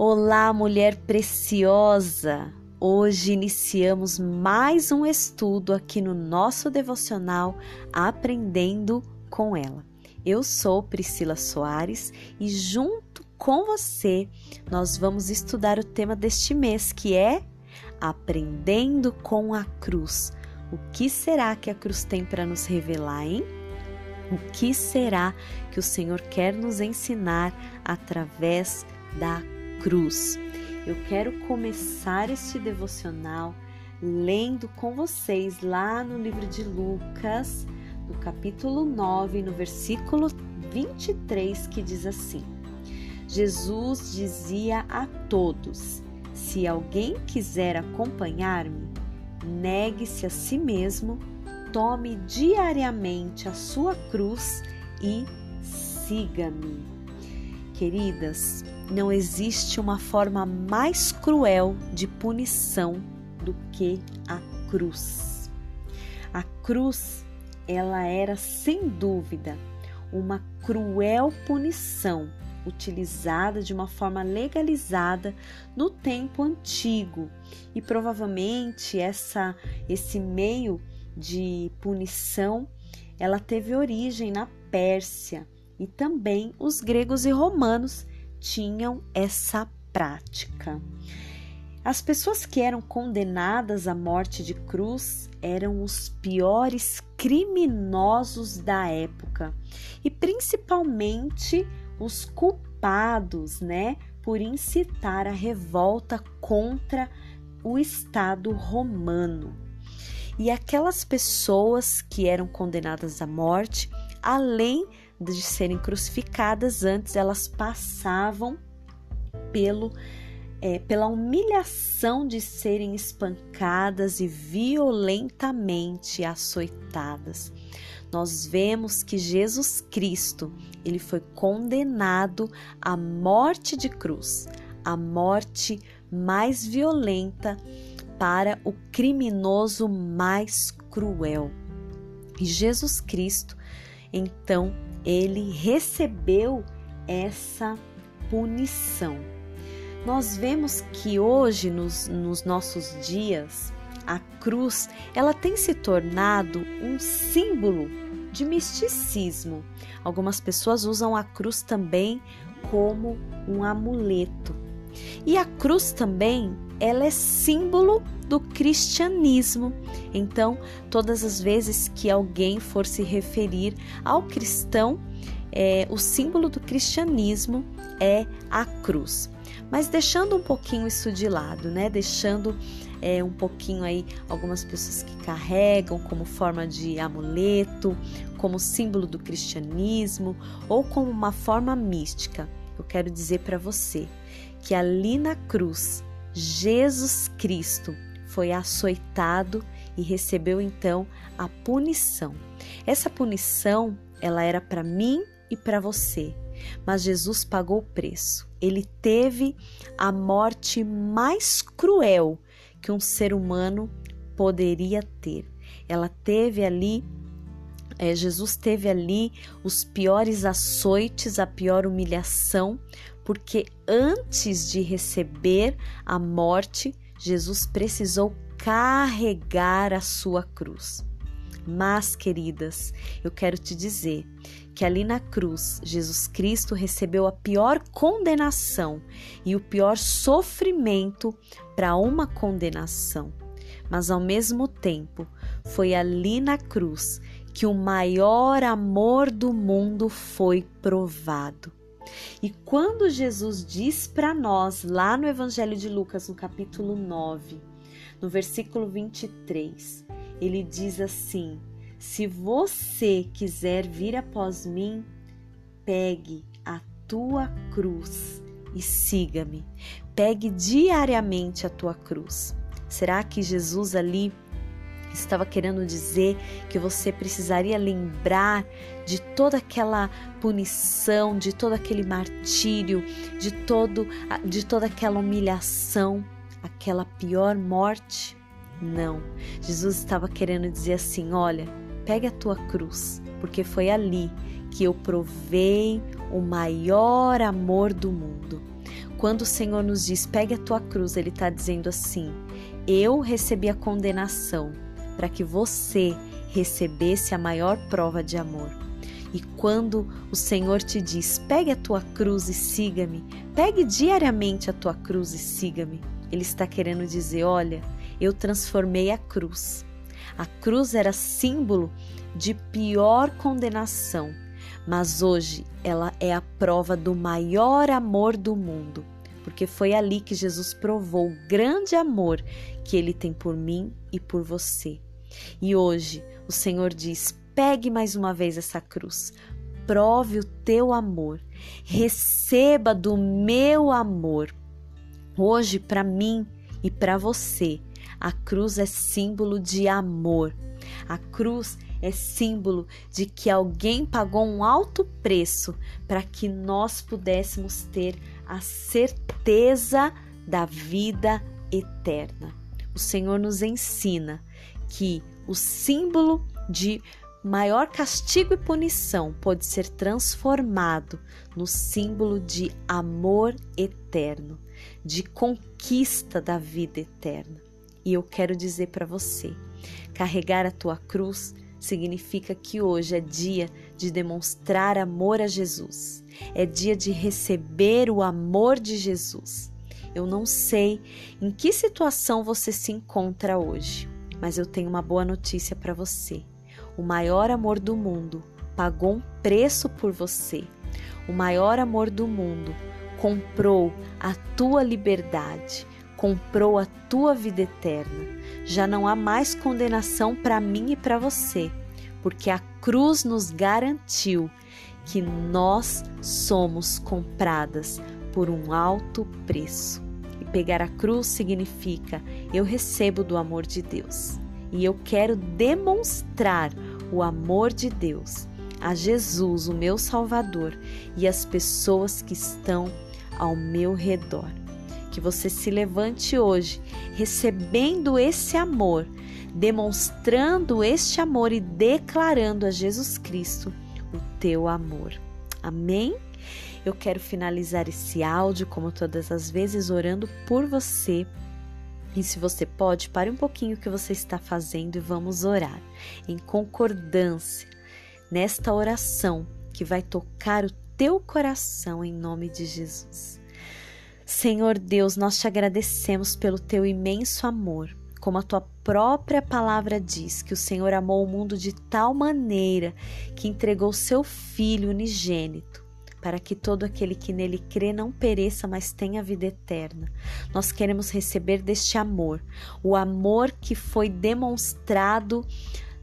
Olá, mulher preciosa! Hoje iniciamos mais um estudo aqui no nosso devocional Aprendendo com ela. Eu sou Priscila Soares e junto com você nós vamos estudar o tema deste mês que é Aprendendo com a Cruz. O que será que a cruz tem para nos revelar, hein? O que será que o Senhor quer nos ensinar através da cruz? Cruz. Eu quero começar este devocional lendo com vocês lá no livro de Lucas, no capítulo 9, no versículo 23, que diz assim: Jesus dizia a todos: Se alguém quiser acompanhar-me, negue-se a si mesmo, tome diariamente a sua cruz e siga-me. Queridas, não existe uma forma mais cruel de punição do que a cruz. A cruz, ela era sem dúvida uma cruel punição utilizada de uma forma legalizada no tempo antigo e provavelmente essa esse meio de punição ela teve origem na Pérsia e também os gregos e romanos tinham essa prática. As pessoas que eram condenadas à morte de cruz eram os piores criminosos da época e principalmente os culpados, né, por incitar a revolta contra o Estado romano. E aquelas pessoas que eram condenadas à morte, além de serem crucificadas, antes elas passavam pelo é, pela humilhação de serem espancadas e violentamente açoitadas. Nós vemos que Jesus Cristo, ele foi condenado à morte de cruz, a morte mais violenta para o criminoso mais cruel. E Jesus Cristo, então, ele recebeu essa punição. Nós vemos que hoje, nos, nos nossos dias, a cruz ela tem se tornado um símbolo de misticismo. Algumas pessoas usam a cruz também como um amuleto. E a cruz também, ela é símbolo do cristianismo. Então, todas as vezes que alguém for se referir ao cristão, é, o símbolo do cristianismo é a cruz. Mas deixando um pouquinho isso de lado, né? Deixando é, um pouquinho aí algumas pessoas que carregam como forma de amuleto, como símbolo do cristianismo ou como uma forma mística. Eu quero dizer para você que ali na cruz, Jesus Cristo foi açoitado e recebeu então a punição. Essa punição, ela era para mim e para você, mas Jesus pagou o preço. Ele teve a morte mais cruel que um ser humano poderia ter. Ela teve ali é, Jesus teve ali os piores açoites, a pior humilhação, porque antes de receber a morte, Jesus precisou carregar a sua cruz. Mas, queridas, eu quero te dizer que ali na cruz, Jesus Cristo recebeu a pior condenação e o pior sofrimento para uma condenação. Mas ao mesmo tempo, foi ali na cruz que o maior amor do mundo foi provado. E quando Jesus diz para nós, lá no Evangelho de Lucas, no capítulo 9, no versículo 23, ele diz assim: Se você quiser vir após mim, pegue a tua cruz e siga-me. Pegue diariamente a tua cruz. Será que Jesus ali estava querendo dizer que você precisaria lembrar de toda aquela punição, de todo aquele martírio, de todo de toda aquela humilhação, aquela pior morte? Não. Jesus estava querendo dizer assim: olha, pegue a tua cruz, porque foi ali que eu provei o maior amor do mundo. Quando o Senhor nos diz, pegue a tua cruz, Ele está dizendo assim: eu recebi a condenação para que você recebesse a maior prova de amor. E quando o Senhor te diz, pegue a tua cruz e siga-me, pegue diariamente a tua cruz e siga-me, Ele está querendo dizer: olha, eu transformei a cruz. A cruz era símbolo de pior condenação, mas hoje ela é a prova do maior amor do mundo, porque foi ali que Jesus provou o grande amor que ele tem por mim e por você. E hoje o Senhor diz: pegue mais uma vez essa cruz, prove o teu amor, receba do meu amor. Hoje, para mim e para você, a cruz é símbolo de amor. A cruz é símbolo de que alguém pagou um alto preço para que nós pudéssemos ter a certeza da vida eterna. O Senhor nos ensina que o símbolo de maior castigo e punição pode ser transformado no símbolo de amor eterno, de conquista da vida eterna. E eu quero dizer para você: carregar a tua cruz significa que hoje é dia de demonstrar amor a Jesus, é dia de receber o amor de Jesus. Eu não sei em que situação você se encontra hoje, mas eu tenho uma boa notícia para você. O maior amor do mundo pagou um preço por você. O maior amor do mundo comprou a tua liberdade, comprou a tua vida eterna. Já não há mais condenação para mim e para você, porque a cruz nos garantiu que nós somos compradas por um alto preço. E pegar a cruz significa eu recebo do amor de Deus e eu quero demonstrar o amor de Deus a Jesus, o meu Salvador, e as pessoas que estão ao meu redor. Que você se levante hoje recebendo esse amor, demonstrando este amor e declarando a Jesus Cristo o teu amor. Amém? Eu quero finalizar esse áudio, como todas as vezes, orando por você. E se você pode, pare um pouquinho o que você está fazendo e vamos orar em concordância nesta oração que vai tocar o teu coração em nome de Jesus. Senhor Deus, nós te agradecemos pelo teu imenso amor. Como a tua própria palavra diz, que o Senhor amou o mundo de tal maneira que entregou seu Filho unigênito para que todo aquele que nele crê não pereça, mas tenha vida eterna. Nós queremos receber deste amor, o amor que foi demonstrado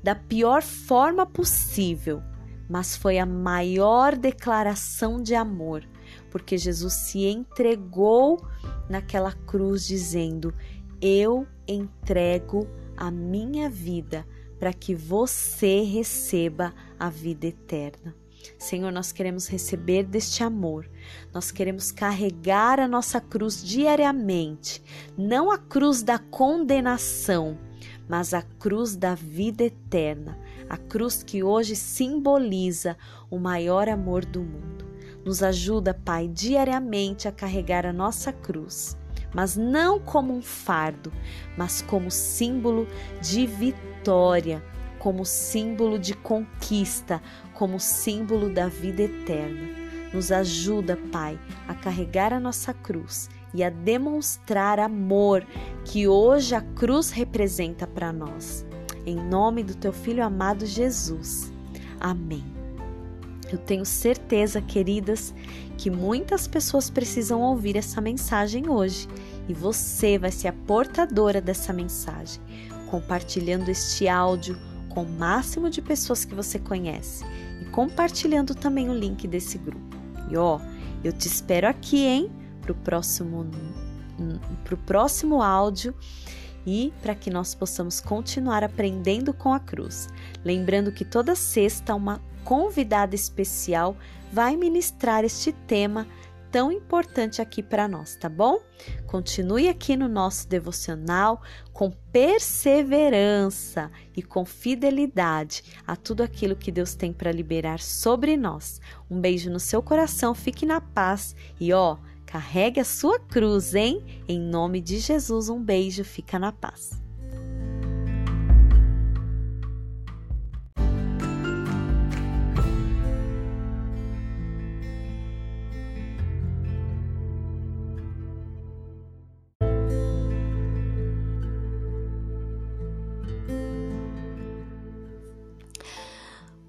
da pior forma possível, mas foi a maior declaração de amor, porque Jesus se entregou naquela cruz dizendo: Eu entrego a minha vida para que você receba a vida eterna. Senhor, nós queremos receber deste amor, nós queremos carregar a nossa cruz diariamente, não a cruz da condenação, mas a cruz da vida eterna, a cruz que hoje simboliza o maior amor do mundo. Nos ajuda, Pai, diariamente a carregar a nossa cruz, mas não como um fardo, mas como símbolo de vitória como símbolo de conquista, como símbolo da vida eterna. Nos ajuda, Pai, a carregar a nossa cruz e a demonstrar amor que hoje a cruz representa para nós. Em nome do teu filho amado Jesus. Amém. Eu tenho certeza, queridas, que muitas pessoas precisam ouvir essa mensagem hoje e você vai ser a portadora dessa mensagem, compartilhando este áudio com o máximo de pessoas que você conhece e compartilhando também o link desse grupo. E ó, eu te espero aqui, hein, pro próximo pro próximo áudio e para que nós possamos continuar aprendendo com a cruz. Lembrando que toda sexta uma convidada especial vai ministrar este tema tão importante aqui para nós, tá bom? Continue aqui no nosso devocional com perseverança e com fidelidade a tudo aquilo que Deus tem para liberar sobre nós. Um beijo no seu coração, fique na paz e ó, Carregue a sua cruz, hein? Em nome de Jesus, um beijo, fica na paz.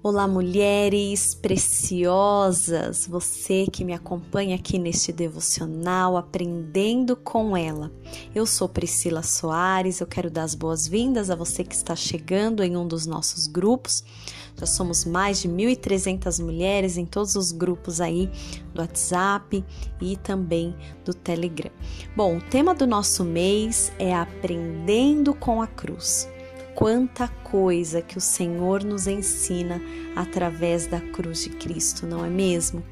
Olá, mulheres preciosas, você que me acompanha aqui neste devocional, aprendendo com ela. Eu sou Priscila Soares, eu quero dar as boas-vindas a você que está chegando em um dos nossos grupos. Já somos mais de 1.300 mulheres em todos os grupos aí do WhatsApp e também do Telegram. Bom, o tema do nosso mês é Aprendendo com a Cruz quanta coisa que o Senhor nos ensina através da cruz de Cristo, não é mesmo?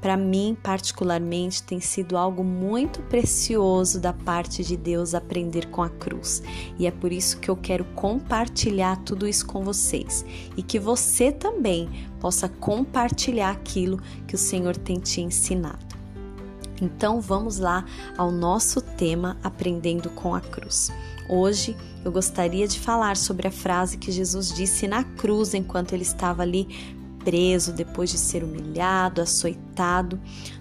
Para mim, particularmente, tem sido algo muito precioso da parte de Deus aprender com a cruz. E é por isso que eu quero compartilhar tudo isso com vocês e que você também possa compartilhar aquilo que o Senhor tem te ensinado. Então, vamos lá ao nosso tema Aprendendo com a Cruz. Hoje eu gostaria de falar sobre a frase que Jesus disse na cruz enquanto ele estava ali preso, depois de ser humilhado, açoitado.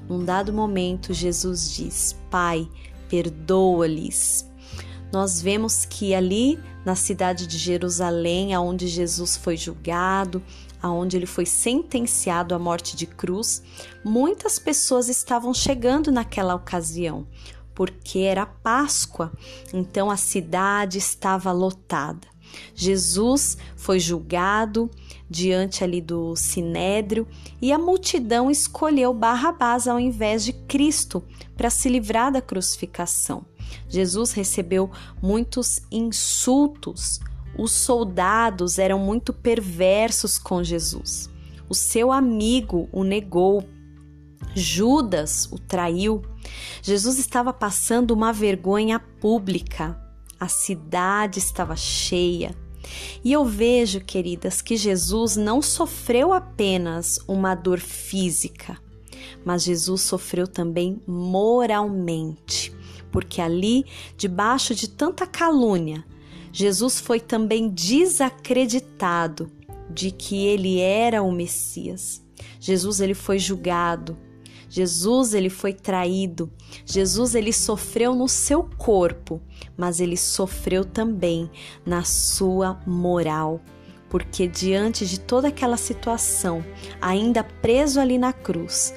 Num dado momento, Jesus diz: Pai, perdoa-lhes. Nós vemos que ali na cidade de Jerusalém, aonde Jesus foi julgado, aonde ele foi sentenciado à morte de cruz, muitas pessoas estavam chegando naquela ocasião porque era Páscoa, então a cidade estava lotada. Jesus foi julgado diante ali do sinédrio e a multidão escolheu Barrabás ao invés de Cristo para se livrar da crucificação. Jesus recebeu muitos insultos. Os soldados eram muito perversos com Jesus. O seu amigo o negou Judas o traiu. Jesus estava passando uma vergonha pública. A cidade estava cheia. E eu vejo, queridas, que Jesus não sofreu apenas uma dor física, mas Jesus sofreu também moralmente, porque ali, debaixo de tanta calúnia, Jesus foi também desacreditado de que ele era o Messias. Jesus ele foi julgado, Jesus ele foi traído. Jesus ele sofreu no seu corpo, mas ele sofreu também na sua moral. Porque diante de toda aquela situação, ainda preso ali na cruz,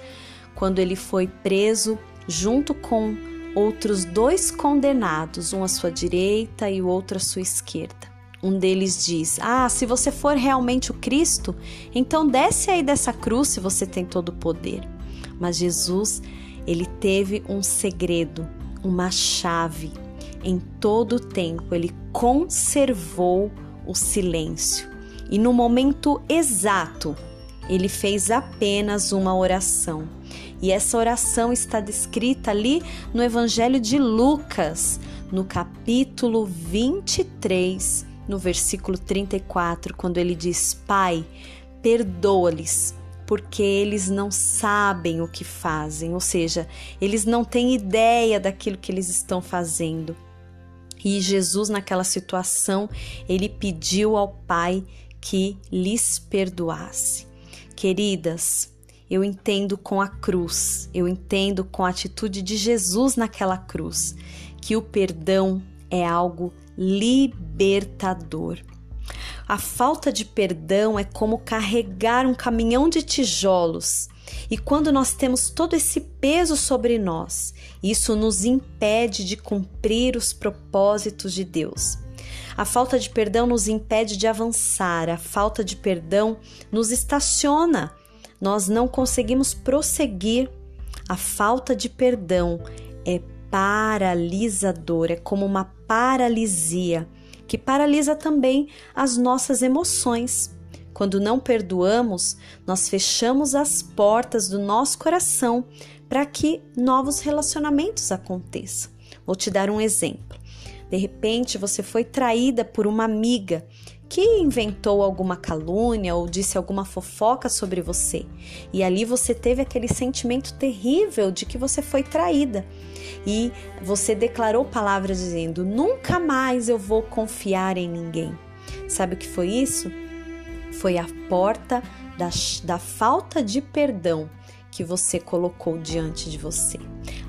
quando ele foi preso junto com outros dois condenados, um à sua direita e o outro à sua esquerda. Um deles diz: Ah, se você for realmente o Cristo, então desce aí dessa cruz se você tem todo o poder. Mas Jesus, ele teve um segredo, uma chave. Em todo o tempo, ele conservou o silêncio. E no momento exato, ele fez apenas uma oração. E essa oração está descrita ali no Evangelho de Lucas, no capítulo 23, no versículo 34, quando ele diz: Pai, perdoa-lhes, porque eles não sabem o que fazem, ou seja, eles não têm ideia daquilo que eles estão fazendo. E Jesus, naquela situação, ele pediu ao Pai que lhes perdoasse. Queridas, eu entendo com a cruz, eu entendo com a atitude de Jesus naquela cruz, que o perdão é algo libertador. A falta de perdão é como carregar um caminhão de tijolos. E quando nós temos todo esse peso sobre nós, isso nos impede de cumprir os propósitos de Deus. A falta de perdão nos impede de avançar, a falta de perdão nos estaciona. Nós não conseguimos prosseguir. A falta de perdão é paralisadora, é como uma paralisia que paralisa também as nossas emoções. Quando não perdoamos, nós fechamos as portas do nosso coração para que novos relacionamentos aconteçam. Vou te dar um exemplo. De repente, você foi traída por uma amiga que inventou alguma calúnia ou disse alguma fofoca sobre você. E ali você teve aquele sentimento terrível de que você foi traída. E você declarou palavras dizendo: Nunca mais eu vou confiar em ninguém. Sabe o que foi isso? Foi a porta da, da falta de perdão que você colocou diante de você.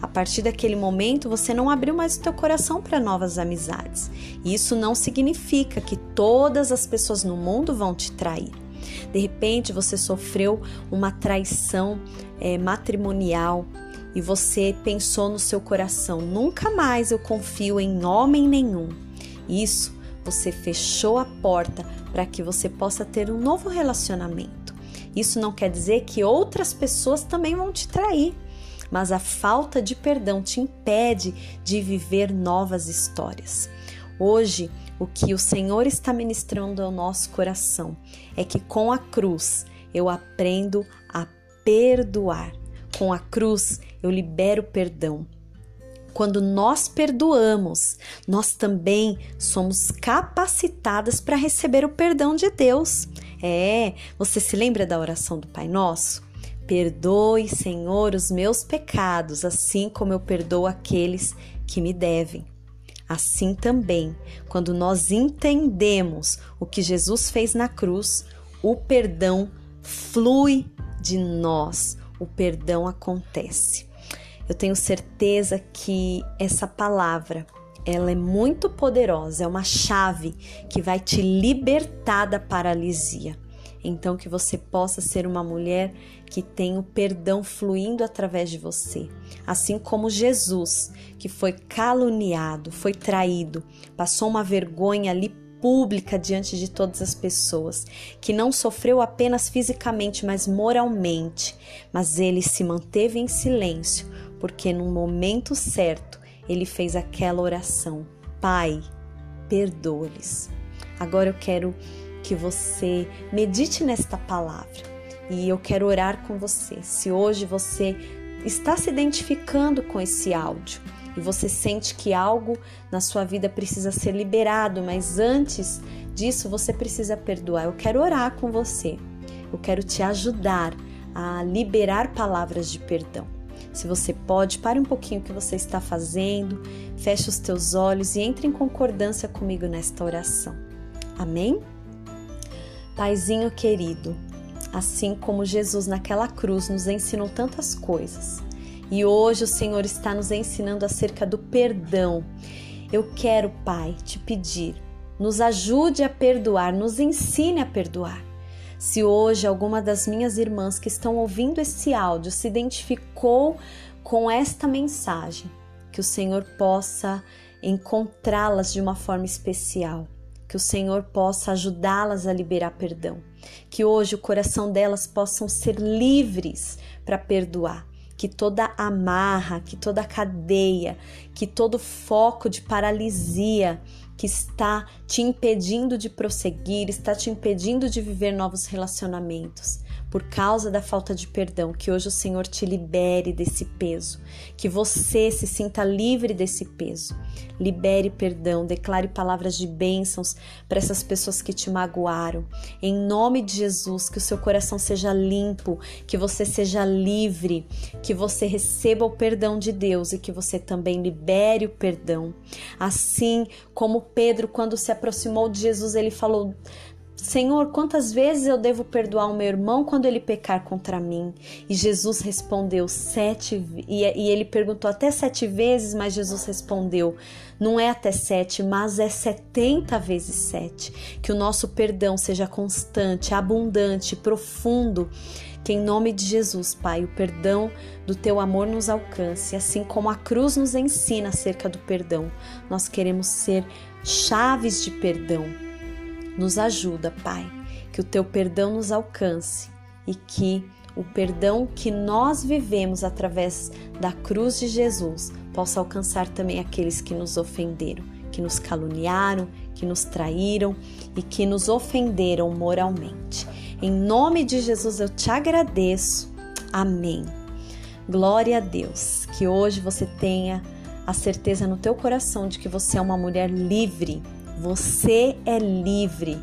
A partir daquele momento, você não abriu mais o teu coração para novas amizades. E isso não significa que todas as pessoas no mundo vão te trair. De repente, você sofreu uma traição é, matrimonial e você pensou no seu coração: nunca mais eu confio em homem nenhum. Isso, você fechou a porta para que você possa ter um novo relacionamento. Isso não quer dizer que outras pessoas também vão te trair, mas a falta de perdão te impede de viver novas histórias. Hoje, o que o Senhor está ministrando ao nosso coração é que com a cruz eu aprendo a perdoar. Com a cruz eu libero perdão. Quando nós perdoamos, nós também somos capacitadas para receber o perdão de Deus. É, você se lembra da oração do Pai Nosso? Perdoe, Senhor, os meus pecados, assim como eu perdoo aqueles que me devem. Assim também, quando nós entendemos o que Jesus fez na cruz, o perdão flui de nós, o perdão acontece. Eu tenho certeza que essa palavra ela é muito poderosa, é uma chave que vai te libertar da paralisia. Então, que você possa ser uma mulher que tem o perdão fluindo através de você. Assim como Jesus, que foi caluniado, foi traído, passou uma vergonha ali pública diante de todas as pessoas, que não sofreu apenas fisicamente, mas moralmente, mas ele se manteve em silêncio, porque no momento certo ele fez aquela oração: Pai, perdoa-lhes. Agora eu quero que você medite nesta palavra e eu quero orar com você. Se hoje você está se identificando com esse áudio e você sente que algo na sua vida precisa ser liberado, mas antes disso você precisa perdoar, eu quero orar com você. Eu quero te ajudar a liberar palavras de perdão. Se você pode, pare um pouquinho o que você está fazendo, feche os teus olhos e entre em concordância comigo nesta oração. Amém? Paizinho querido, assim como Jesus naquela cruz nos ensinou tantas coisas, e hoje o Senhor está nos ensinando acerca do perdão. Eu quero, Pai, te pedir, nos ajude a perdoar, nos ensine a perdoar. Se hoje alguma das minhas irmãs que estão ouvindo esse áudio se identificou com esta mensagem, que o Senhor possa encontrá-las de uma forma especial, que o Senhor possa ajudá-las a liberar perdão, que hoje o coração delas possam ser livres para perdoar, que toda amarra, que toda cadeia, que todo foco de paralisia que está te impedindo de prosseguir, está te impedindo de viver novos relacionamentos por causa da falta de perdão, que hoje o Senhor te libere desse peso, que você se sinta livre desse peso. Libere perdão, declare palavras de bênçãos para essas pessoas que te magoaram. Em nome de Jesus, que o seu coração seja limpo, que você seja livre, que você receba o perdão de Deus e que você também libere o perdão. Assim como Pedro, quando se aproximou de Jesus, ele falou: Senhor, quantas vezes eu devo perdoar o meu irmão quando ele pecar contra mim? E Jesus respondeu sete, e, e ele perguntou até sete vezes, mas Jesus respondeu: não é até sete, mas é setenta vezes sete. Que o nosso perdão seja constante, abundante, profundo. Que em nome de Jesus, Pai, o perdão do teu amor nos alcance, assim como a cruz nos ensina acerca do perdão. Nós queremos ser chaves de perdão nos ajuda, Pai, que o teu perdão nos alcance e que o perdão que nós vivemos através da cruz de Jesus possa alcançar também aqueles que nos ofenderam, que nos caluniaram, que nos traíram e que nos ofenderam moralmente. Em nome de Jesus eu te agradeço. Amém. Glória a Deus. Que hoje você tenha a certeza no teu coração de que você é uma mulher livre você é livre.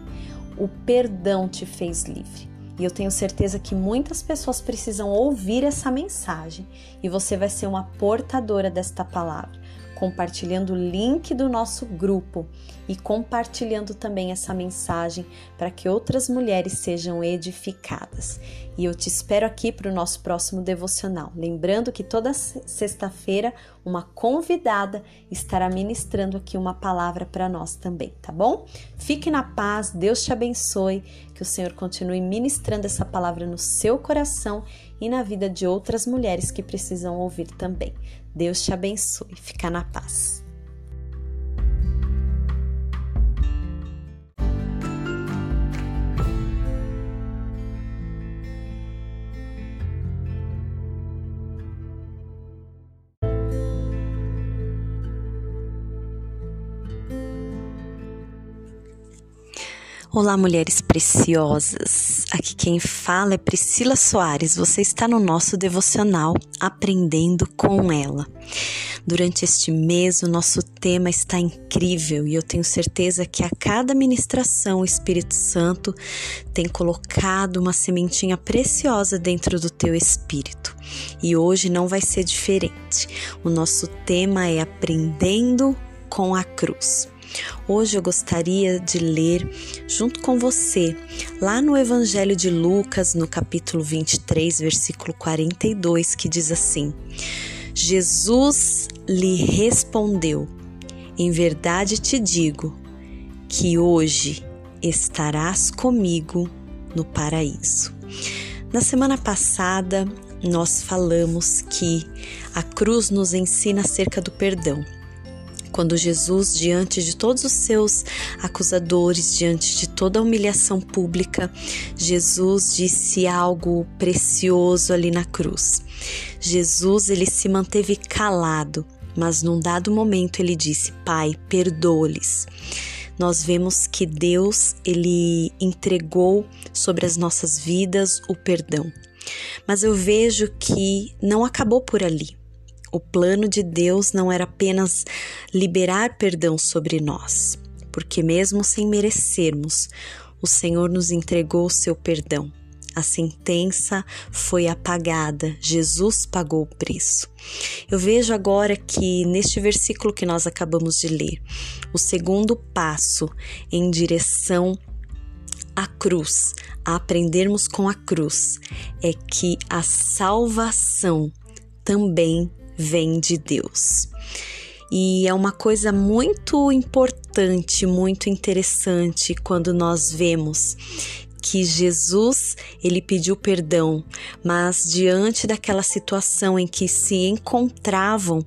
o perdão te fez livre. E eu tenho certeza que muitas pessoas precisam ouvir essa mensagem e você vai ser uma portadora desta palavra compartilhando o link do nosso grupo e compartilhando também essa mensagem para que outras mulheres sejam edificadas. E eu te espero aqui para o nosso próximo devocional. Lembrando que toda sexta-feira uma convidada estará ministrando aqui uma palavra para nós também, tá bom? Fique na paz, Deus te abençoe, que o Senhor continue ministrando essa palavra no seu coração e na vida de outras mulheres que precisam ouvir também. Deus te abençoe. Fica na paz. Olá, mulheres preciosas. Aqui quem fala é Priscila Soares. Você está no nosso devocional Aprendendo com ela. Durante este mês, o nosso tema está incrível e eu tenho certeza que a cada ministração o Espírito Santo tem colocado uma sementinha preciosa dentro do teu espírito. E hoje não vai ser diferente. O nosso tema é Aprendendo com a Cruz. Hoje eu gostaria de ler junto com você, lá no Evangelho de Lucas, no capítulo 23, versículo 42, que diz assim: Jesus lhe respondeu: Em verdade te digo que hoje estarás comigo no paraíso. Na semana passada, nós falamos que a cruz nos ensina acerca do perdão quando Jesus, diante de todos os seus acusadores, diante de toda a humilhação pública, Jesus disse algo precioso ali na cruz. Jesus, ele se manteve calado, mas num dado momento ele disse: Pai, perdoa-lhes nós vemos que Deus ele entregou sobre as nossas vidas o perdão. Mas eu vejo que não acabou por ali. O plano de Deus não era apenas liberar perdão sobre nós, porque mesmo sem merecermos, o Senhor nos entregou o seu perdão. A sentença foi apagada, Jesus pagou o preço. Eu vejo agora que neste versículo que nós acabamos de ler, o segundo passo em direção à cruz, a aprendermos com a cruz, é que a salvação também vem de Deus. E é uma coisa muito importante, muito interessante quando nós vemos que Jesus, ele pediu perdão, mas diante daquela situação em que se encontravam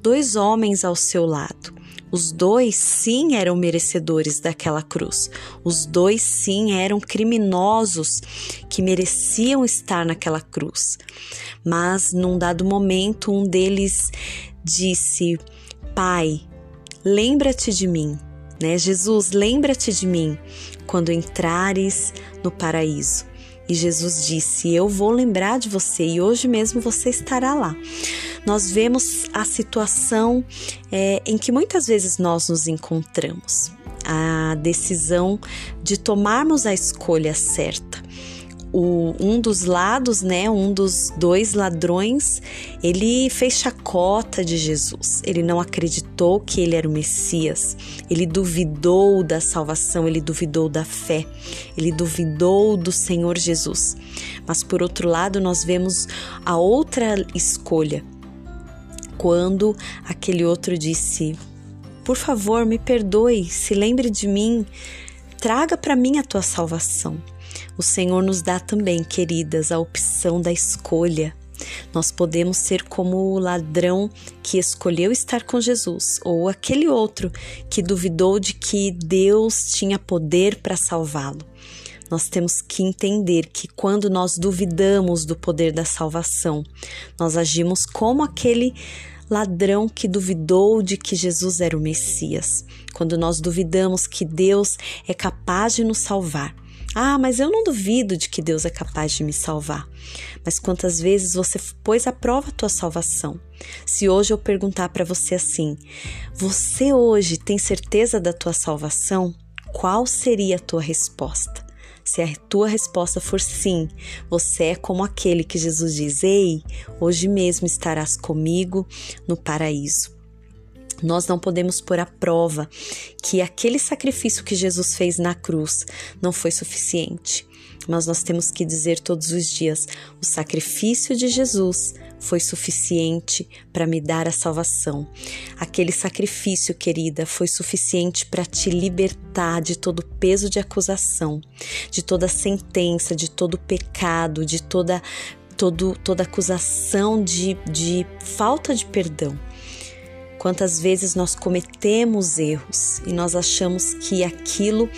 dois homens ao seu lado, os dois sim eram merecedores daquela cruz. Os dois sim eram criminosos que mereciam estar naquela cruz. Mas num dado momento, um deles disse: Pai, lembra-te de mim. Né? Jesus, lembra-te de mim quando entrares no paraíso. E Jesus disse: Eu vou lembrar de você e hoje mesmo você estará lá. Nós vemos a situação é, em que muitas vezes nós nos encontramos, a decisão de tomarmos a escolha certa o, um dos lados, né, um dos dois ladrões, ele fez chacota de Jesus. Ele não acreditou que ele era o Messias. Ele duvidou da salvação, ele duvidou da fé, ele duvidou do Senhor Jesus. Mas por outro lado, nós vemos a outra escolha. Quando aquele outro disse: Por favor, me perdoe, se lembre de mim, traga para mim a tua salvação. O Senhor nos dá também, queridas, a opção da escolha. Nós podemos ser como o ladrão que escolheu estar com Jesus, ou aquele outro que duvidou de que Deus tinha poder para salvá-lo. Nós temos que entender que quando nós duvidamos do poder da salvação, nós agimos como aquele ladrão que duvidou de que Jesus era o Messias. Quando nós duvidamos que Deus é capaz de nos salvar, ah, mas eu não duvido de que Deus é capaz de me salvar. Mas quantas vezes você pôs à prova a tua salvação? Se hoje eu perguntar para você assim: você hoje tem certeza da tua salvação? qual seria a tua resposta? Se a tua resposta for sim, você é como aquele que Jesus diz: Ei, hoje mesmo estarás comigo no paraíso. Nós não podemos pôr à prova que aquele sacrifício que Jesus fez na cruz não foi suficiente, mas nós temos que dizer todos os dias: o sacrifício de Jesus foi suficiente para me dar a salvação. Aquele sacrifício, querida, foi suficiente para te libertar de todo peso de acusação, de toda sentença, de todo pecado, de toda todo, toda acusação de, de falta de perdão. Quantas vezes nós cometemos erros e nós achamos que aquilo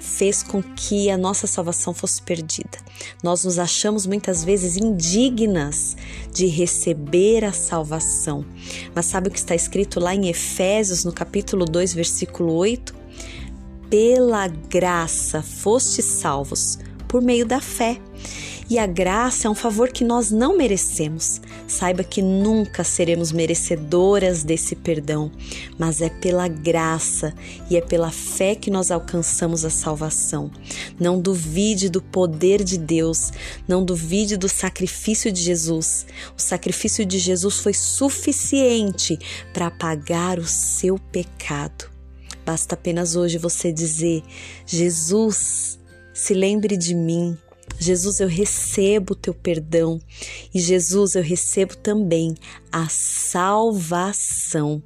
fez com que a nossa salvação fosse perdida. Nós nos achamos muitas vezes indignas de receber a salvação. Mas sabe o que está escrito lá em Efésios, no capítulo 2, versículo 8? Pela graça fostes salvos por meio da fé. E a graça é um favor que nós não merecemos. Saiba que nunca seremos merecedoras desse perdão, mas é pela graça e é pela fé que nós alcançamos a salvação. Não duvide do poder de Deus, não duvide do sacrifício de Jesus. O sacrifício de Jesus foi suficiente para pagar o seu pecado. Basta apenas hoje você dizer: Jesus, se lembre de mim Jesus, eu recebo o teu perdão e Jesus, eu recebo também a salvação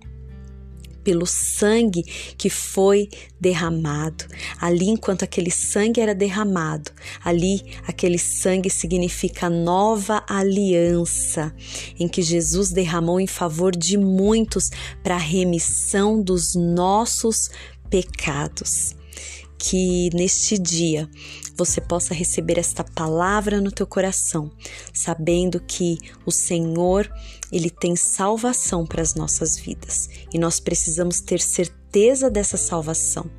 pelo sangue que foi derramado. Ali, enquanto aquele sangue era derramado, ali aquele sangue significa nova aliança, em que Jesus derramou em favor de muitos para a remissão dos nossos pecados. Que neste dia você possa receber esta palavra no teu coração, sabendo que o Senhor, ele tem salvação para as nossas vidas e nós precisamos ter certeza dessa salvação.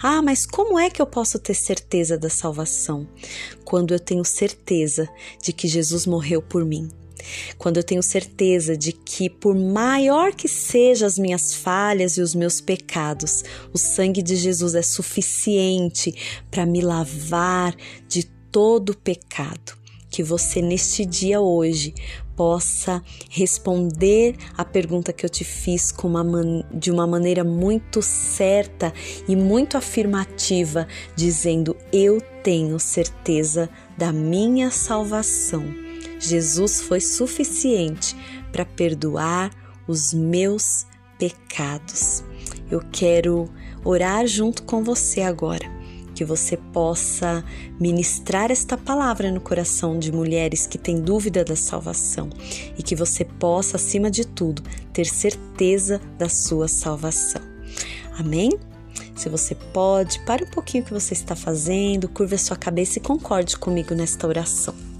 Ah, mas como é que eu posso ter certeza da salvação? Quando eu tenho certeza de que Jesus morreu por mim quando eu tenho certeza de que, por maior que sejam as minhas falhas e os meus pecados, o sangue de Jesus é suficiente para me lavar de todo pecado. Que você, neste dia hoje, possa responder a pergunta que eu te fiz uma de uma maneira muito certa e muito afirmativa, dizendo: Eu tenho certeza da minha salvação Jesus foi suficiente para perdoar os meus pecados. Eu quero orar junto com você agora, que você possa ministrar esta palavra no coração de mulheres que têm dúvida da salvação e que você possa, acima de tudo, ter certeza da sua salvação. Amém? Se você pode, pare um pouquinho o que você está fazendo, curva sua cabeça e concorde comigo nesta oração.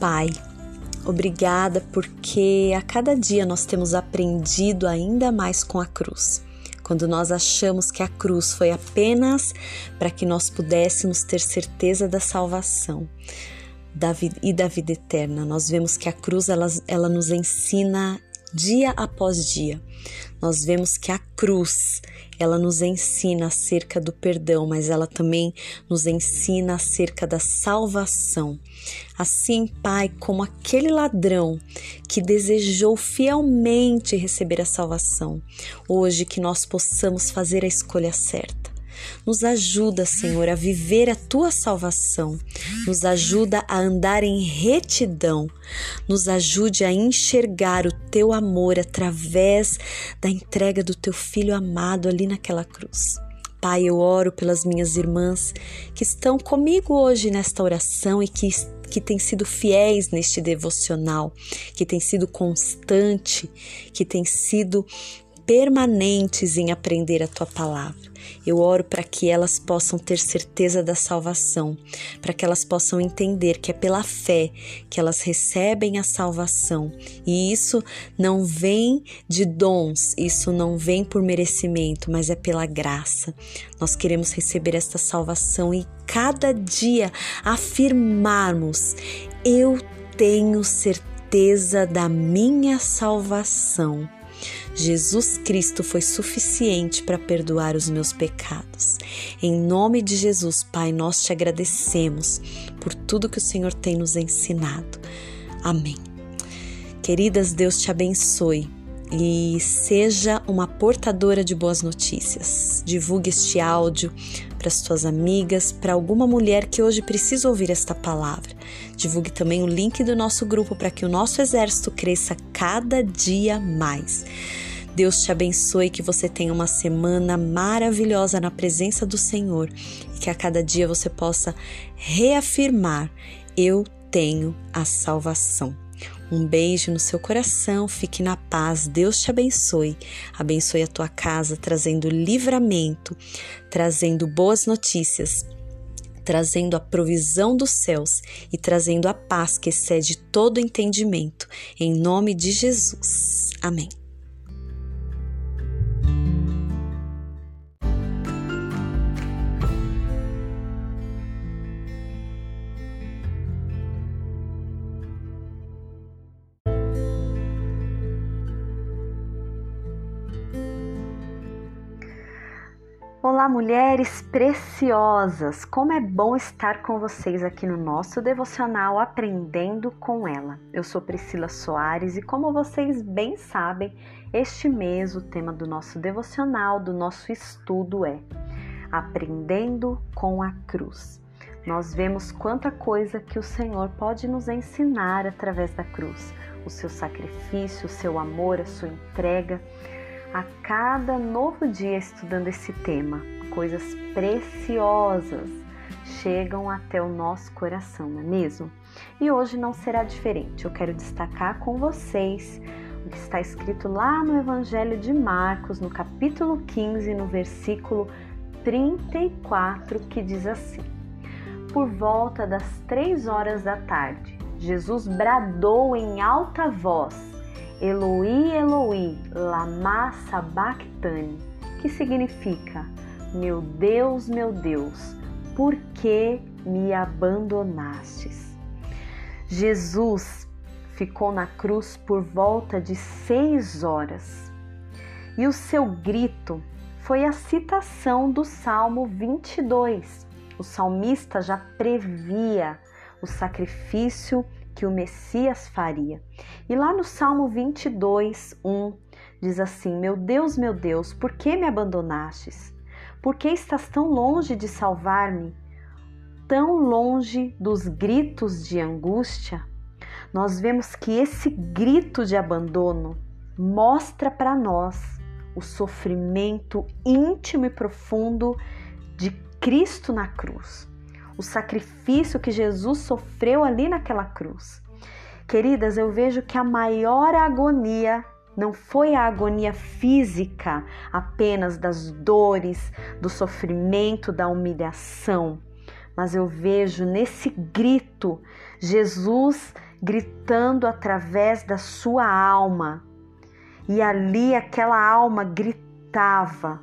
Pai, obrigada porque a cada dia nós temos aprendido ainda mais com a cruz. Quando nós achamos que a cruz foi apenas para que nós pudéssemos ter certeza da salvação da vida, e da vida eterna, nós vemos que a cruz ela, ela nos ensina dia após dia. Nós vemos que a cruz ela nos ensina acerca do perdão, mas ela também nos ensina acerca da salvação. Assim, Pai, como aquele ladrão que desejou fielmente receber a salvação, hoje que nós possamos fazer a escolha certa. Nos ajuda, Senhor, a viver a tua salvação. Nos ajuda a andar em retidão. Nos ajude a enxergar o teu amor através da entrega do teu filho amado ali naquela cruz. Pai, eu oro pelas minhas irmãs que estão comigo hoje nesta oração e que que têm sido fiéis neste devocional, que têm sido constante, que têm sido permanentes em aprender a tua palavra. Eu oro para que elas possam ter certeza da salvação, para que elas possam entender que é pela fé que elas recebem a salvação. E isso não vem de dons, isso não vem por merecimento, mas é pela graça. Nós queremos receber esta salvação e cada dia afirmarmos: eu tenho certeza da minha salvação Jesus Cristo foi suficiente para perdoar os meus pecados. Em nome de Jesus, Pai, nós te agradecemos por tudo que o Senhor tem nos ensinado. Amém. Queridas, Deus te abençoe e seja uma portadora de boas notícias. Divulgue este áudio para as amigas, para alguma mulher que hoje precisa ouvir esta palavra. Divulgue também o link do nosso grupo para que o nosso exército cresça cada dia mais. Deus te abençoe, que você tenha uma semana maravilhosa na presença do Senhor e que a cada dia você possa reafirmar: eu tenho a salvação. Um beijo no seu coração, fique na paz, Deus te abençoe. Abençoe a tua casa, trazendo livramento, trazendo boas notícias, trazendo a provisão dos céus e trazendo a paz que excede todo entendimento. Em nome de Jesus. Amém. Olá, mulheres preciosas! Como é bom estar com vocês aqui no nosso devocional Aprendendo com Ela. Eu sou Priscila Soares e, como vocês bem sabem, este mês o tema do nosso devocional, do nosso estudo é Aprendendo com a Cruz. Nós vemos quanta coisa que o Senhor pode nos ensinar através da cruz, o seu sacrifício, o seu amor, a sua entrega a cada novo dia estudando esse tema. Coisas preciosas chegam até o nosso coração, não é mesmo? E hoje não será diferente. Eu quero destacar com vocês o que está escrito lá no Evangelho de Marcos, no capítulo 15, no versículo 34, que diz assim: Por volta das três horas da tarde, Jesus bradou em alta voz Eloi, Eloi, lama sabachthani, que significa: Meu Deus, meu Deus, por que me abandonastes? Jesus ficou na cruz por volta de seis horas e o seu grito foi a citação do Salmo 22. O salmista já previa o sacrifício que o Messias faria. E lá no Salmo 22, 1, diz assim: Meu Deus, meu Deus, por que me abandonastes? Por que estás tão longe de salvar-me? Tão longe dos gritos de angústia? Nós vemos que esse grito de abandono mostra para nós o sofrimento íntimo e profundo de Cristo na cruz o sacrifício que Jesus sofreu ali naquela cruz. Queridas, eu vejo que a maior agonia não foi a agonia física apenas das dores, do sofrimento, da humilhação, mas eu vejo nesse grito Jesus gritando através da sua alma. E ali aquela alma gritava,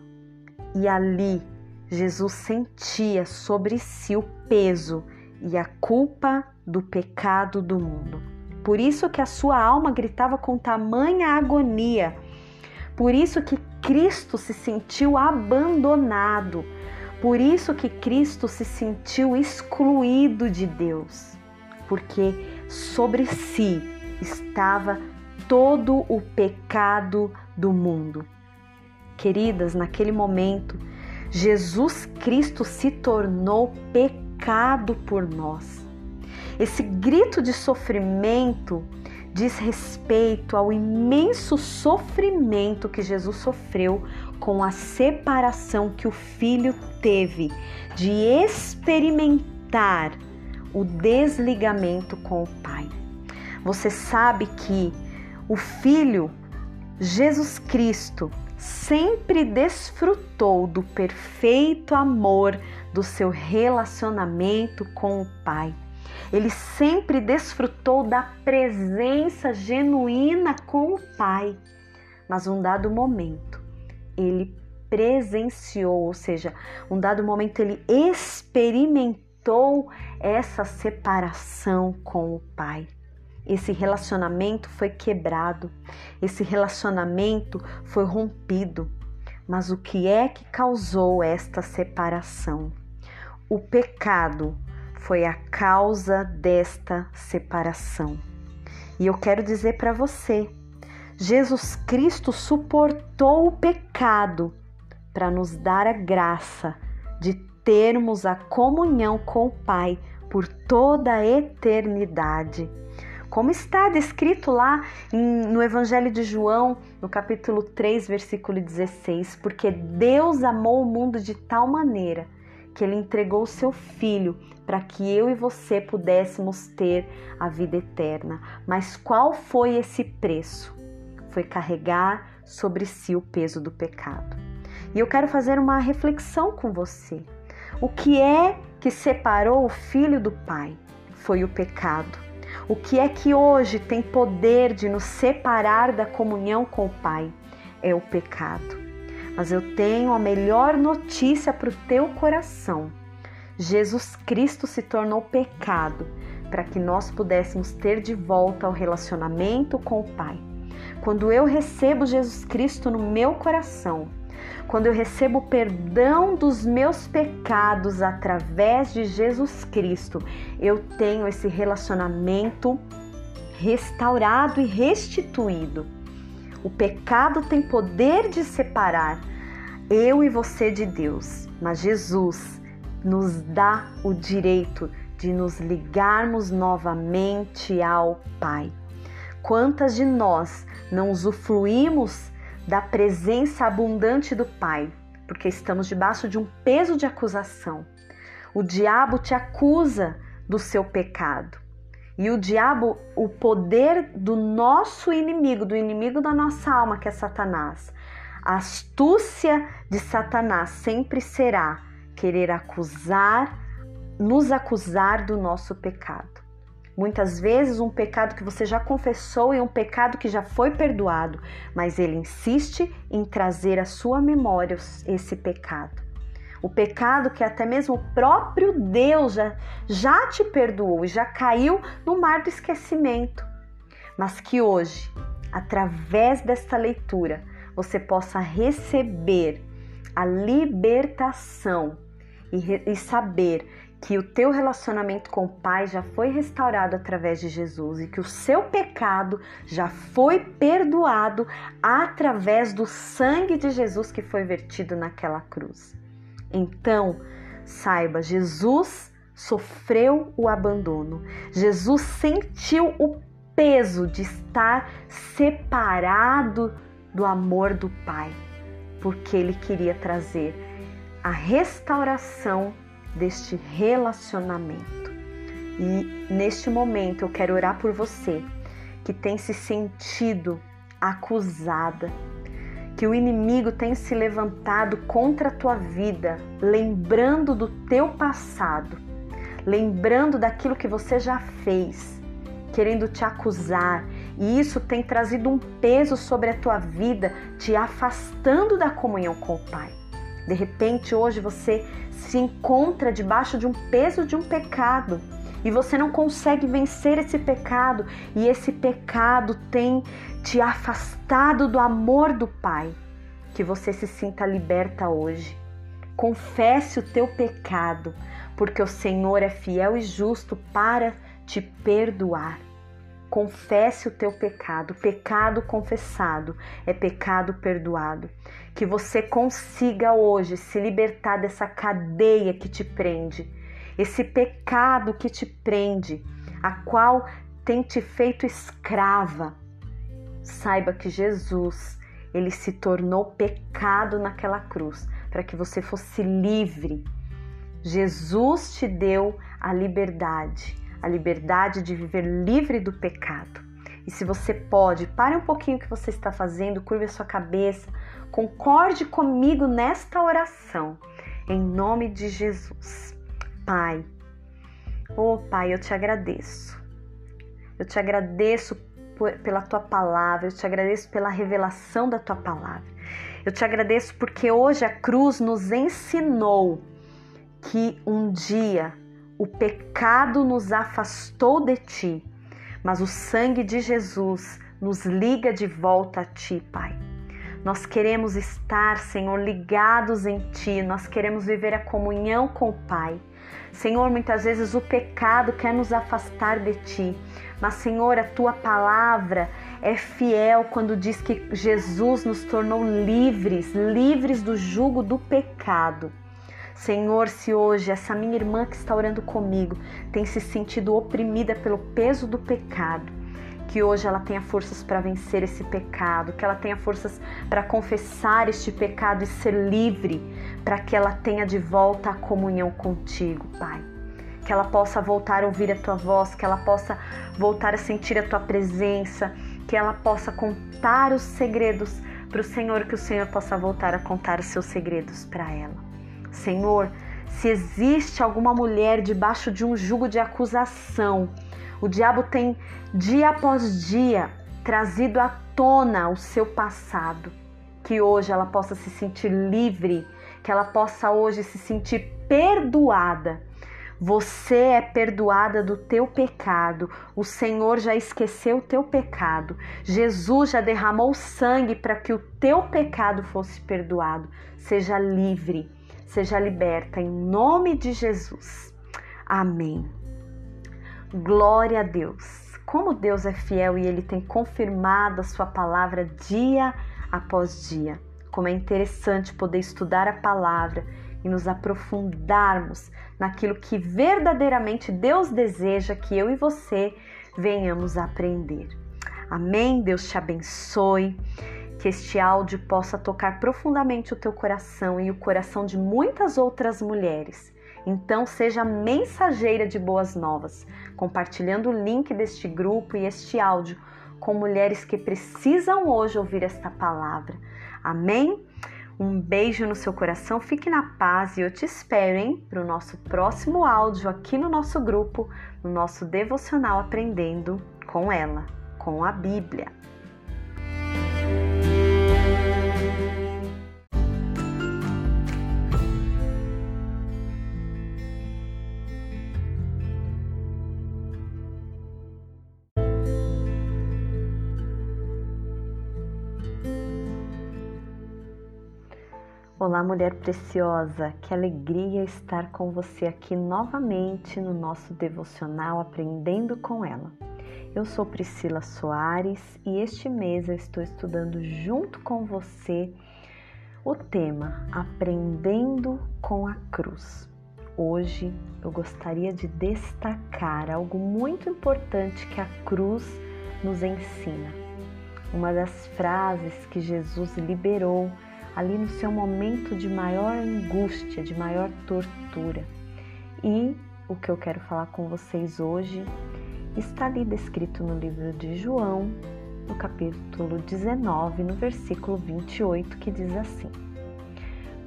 e ali Jesus sentia sobre si o peso e a culpa do pecado do mundo. Por isso que a sua alma gritava com tamanha agonia. Por isso que Cristo se sentiu abandonado. Por isso que Cristo se sentiu excluído de Deus. Porque sobre si estava todo o pecado do mundo. Queridas, naquele momento, Jesus Cristo se tornou pecado por nós. Esse grito de sofrimento diz respeito ao imenso sofrimento que Jesus sofreu com a separação que o filho teve de experimentar o desligamento com o Pai. Você sabe que o filho Jesus Cristo sempre desfrutou do perfeito amor do seu relacionamento com o Pai. Ele sempre desfrutou da presença genuína com o Pai. Mas um dado momento, ele presenciou, ou seja, um dado momento ele experimentou essa separação com o Pai. esse relacionamento foi quebrado, esse relacionamento foi rompido. Mas o que é que causou esta separação? O pecado foi a causa desta separação. E eu quero dizer para você, Jesus Cristo suportou o pecado para nos dar a graça de termos a comunhão com o Pai por toda a eternidade. Como está descrito lá no Evangelho de João, no capítulo 3, versículo 16: Porque Deus amou o mundo de tal maneira que ele entregou o seu filho para que eu e você pudéssemos ter a vida eterna. Mas qual foi esse preço? Foi carregar sobre si o peso do pecado. E eu quero fazer uma reflexão com você. O que é que separou o filho do pai? Foi o pecado. O que é que hoje tem poder de nos separar da comunhão com o Pai? É o pecado. Mas eu tenho a melhor notícia para o teu coração. Jesus Cristo se tornou pecado para que nós pudéssemos ter de volta o relacionamento com o Pai. Quando eu recebo Jesus Cristo no meu coração, quando eu recebo o perdão dos meus pecados através de Jesus Cristo, eu tenho esse relacionamento restaurado e restituído. O pecado tem poder de separar eu e você de Deus, mas Jesus nos dá o direito de nos ligarmos novamente ao Pai. Quantas de nós não usufruímos da presença abundante do Pai, porque estamos debaixo de um peso de acusação. O diabo te acusa do seu pecado. E o diabo, o poder do nosso inimigo, do inimigo da nossa alma, que é Satanás, a astúcia de Satanás sempre será querer acusar, nos acusar do nosso pecado. Muitas vezes um pecado que você já confessou e um pecado que já foi perdoado, mas ele insiste em trazer à sua memória esse pecado. O pecado que até mesmo o próprio Deus já, já te perdoou e já caiu no mar do esquecimento. Mas que hoje, através desta leitura, você possa receber a libertação e, e saber que o teu relacionamento com o Pai já foi restaurado através de Jesus e que o seu pecado já foi perdoado através do sangue de Jesus que foi vertido naquela cruz. Então, saiba, Jesus sofreu o abandono. Jesus sentiu o peso de estar separado do amor do Pai, porque ele queria trazer a restauração deste relacionamento. E neste momento eu quero orar por você que tem se sentido acusada, que o inimigo tem se levantado contra a tua vida, lembrando do teu passado, lembrando daquilo que você já fez, querendo te acusar, e isso tem trazido um peso sobre a tua vida, te afastando da comunhão com o Pai. De repente, hoje você se encontra debaixo de um peso de um pecado e você não consegue vencer esse pecado e esse pecado tem te afastado do amor do Pai. Que você se sinta liberta hoje. Confesse o teu pecado, porque o Senhor é fiel e justo para te perdoar. Confesse o teu pecado. Pecado confessado é pecado perdoado. Que você consiga hoje se libertar dessa cadeia que te prende, esse pecado que te prende, a qual tem te feito escrava. Saiba que Jesus, ele se tornou pecado naquela cruz para que você fosse livre. Jesus te deu a liberdade a liberdade de viver livre do pecado. E se você pode, pare um pouquinho o que você está fazendo, curve a sua cabeça, concorde comigo nesta oração, em nome de Jesus. Pai, oh Pai, eu te agradeço. Eu te agradeço pela tua palavra, eu te agradeço pela revelação da tua palavra. Eu te agradeço porque hoje a cruz nos ensinou que um dia o pecado nos afastou de ti, mas o sangue de Jesus nos liga de volta a Ti, Pai. Nós queremos estar, Senhor, ligados em Ti, nós queremos viver a comunhão com o Pai. Senhor, muitas vezes o pecado quer nos afastar de Ti, mas, Senhor, a Tua palavra é fiel quando diz que Jesus nos tornou livres, livres do jugo do pecado. Senhor, se hoje essa minha irmã que está orando comigo tem se sentido oprimida pelo peso do pecado, que hoje ela tenha forças para vencer esse pecado, que ela tenha forças para confessar este pecado e ser livre, para que ela tenha de volta a comunhão contigo, Pai. Que ela possa voltar a ouvir a tua voz, que ela possa voltar a sentir a tua presença, que ela possa contar os segredos para o Senhor, que o Senhor possa voltar a contar os seus segredos para ela. Senhor, se existe alguma mulher debaixo de um jugo de acusação, o diabo tem dia após dia trazido à tona o seu passado, que hoje ela possa se sentir livre, que ela possa hoje se sentir perdoada. Você é perdoada do teu pecado. O Senhor já esqueceu o teu pecado. Jesus já derramou sangue para que o teu pecado fosse perdoado. Seja livre seja liberta em nome de Jesus. Amém. Glória a Deus. Como Deus é fiel e ele tem confirmado a sua palavra dia após dia. Como é interessante poder estudar a palavra e nos aprofundarmos naquilo que verdadeiramente Deus deseja que eu e você venhamos aprender. Amém? Deus te abençoe que este áudio possa tocar profundamente o teu coração e o coração de muitas outras mulheres. Então, seja mensageira de boas novas, compartilhando o link deste grupo e este áudio com mulheres que precisam hoje ouvir esta palavra. Amém? Um beijo no seu coração, fique na paz e eu te espero, hein, para o nosso próximo áudio aqui no nosso grupo, no nosso devocional Aprendendo com ela, com a Bíblia. Olá, mulher preciosa, que alegria estar com você aqui novamente no nosso devocional Aprendendo com ela. Eu sou Priscila Soares e este mês eu estou estudando junto com você o tema Aprendendo com a Cruz. Hoje eu gostaria de destacar algo muito importante que a cruz nos ensina. Uma das frases que Jesus liberou ali no seu momento de maior angústia, de maior tortura. E o que eu quero falar com vocês hoje está ali descrito no livro de João, no capítulo 19, no versículo 28, que diz assim: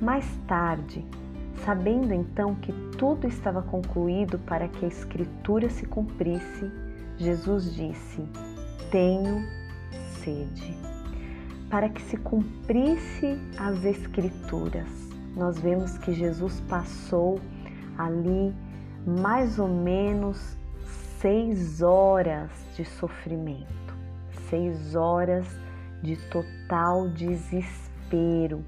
Mais tarde, sabendo então que tudo estava concluído para que a Escritura se cumprisse, Jesus disse: Tenho sede para que se cumprisse as Escrituras. Nós vemos que Jesus passou ali mais ou menos seis horas de sofrimento, seis horas de total desespero.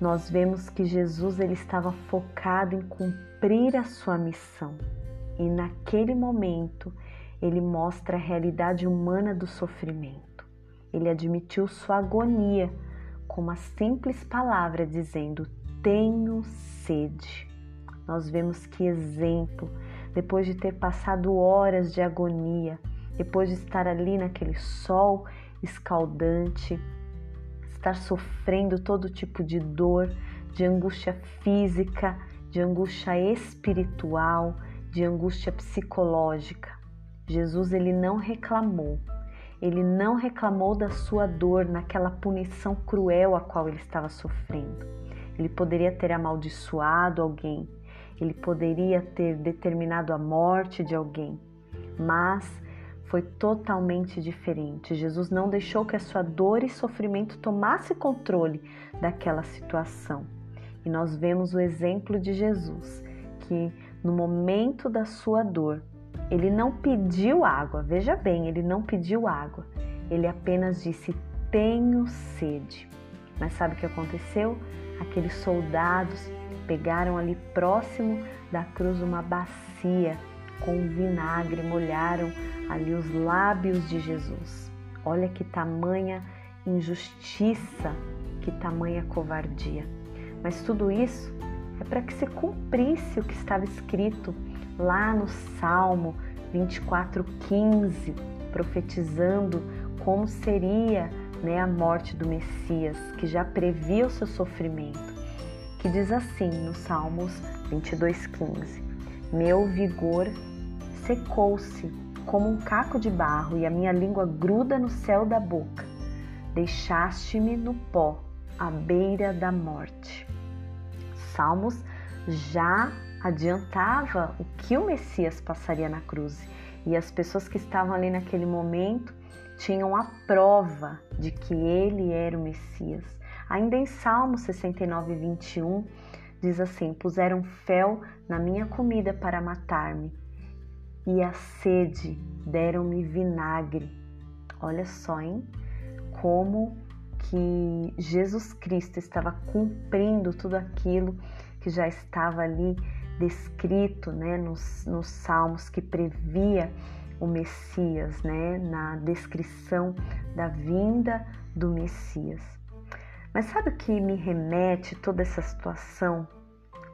Nós vemos que Jesus ele estava focado em cumprir a sua missão e naquele momento ele mostra a realidade humana do sofrimento ele admitiu sua agonia com uma simples palavra dizendo: Tenho sede. Nós vemos que exemplo, depois de ter passado horas de agonia, depois de estar ali naquele sol escaldante, estar sofrendo todo tipo de dor, de angústia física, de angústia espiritual, de angústia psicológica. Jesus ele não reclamou, ele não reclamou da sua dor naquela punição cruel a qual ele estava sofrendo. Ele poderia ter amaldiçoado alguém, ele poderia ter determinado a morte de alguém, mas foi totalmente diferente. Jesus não deixou que a sua dor e sofrimento tomasse controle daquela situação. E nós vemos o exemplo de Jesus, que no momento da sua dor, ele não pediu água, veja bem, ele não pediu água, ele apenas disse: Tenho sede. Mas sabe o que aconteceu? Aqueles soldados pegaram ali próximo da cruz uma bacia com vinagre, molharam ali os lábios de Jesus. Olha que tamanha injustiça, que tamanha covardia. Mas tudo isso é para que se cumprisse o que estava escrito lá no Salmo 24:15, profetizando como seria né, a morte do Messias, que já previa o seu sofrimento, que diz assim no Salmos 22:15: Meu vigor secou-se como um caco de barro e a minha língua gruda no céu da boca. Deixaste-me no pó, à beira da morte. Salmos já adiantava o que o Messias passaria na cruz e as pessoas que estavam ali naquele momento tinham a prova de que ele era o Messias. Ainda em Salmo 69, 21, diz assim: Puseram fel na minha comida para matar-me, e a sede deram-me vinagre. Olha só, hein? Como que Jesus Cristo estava cumprindo tudo aquilo que já estava ali descrito né, nos, nos salmos que previa o Messias, né, na descrição da vinda do Messias. Mas sabe o que me remete toda essa situação?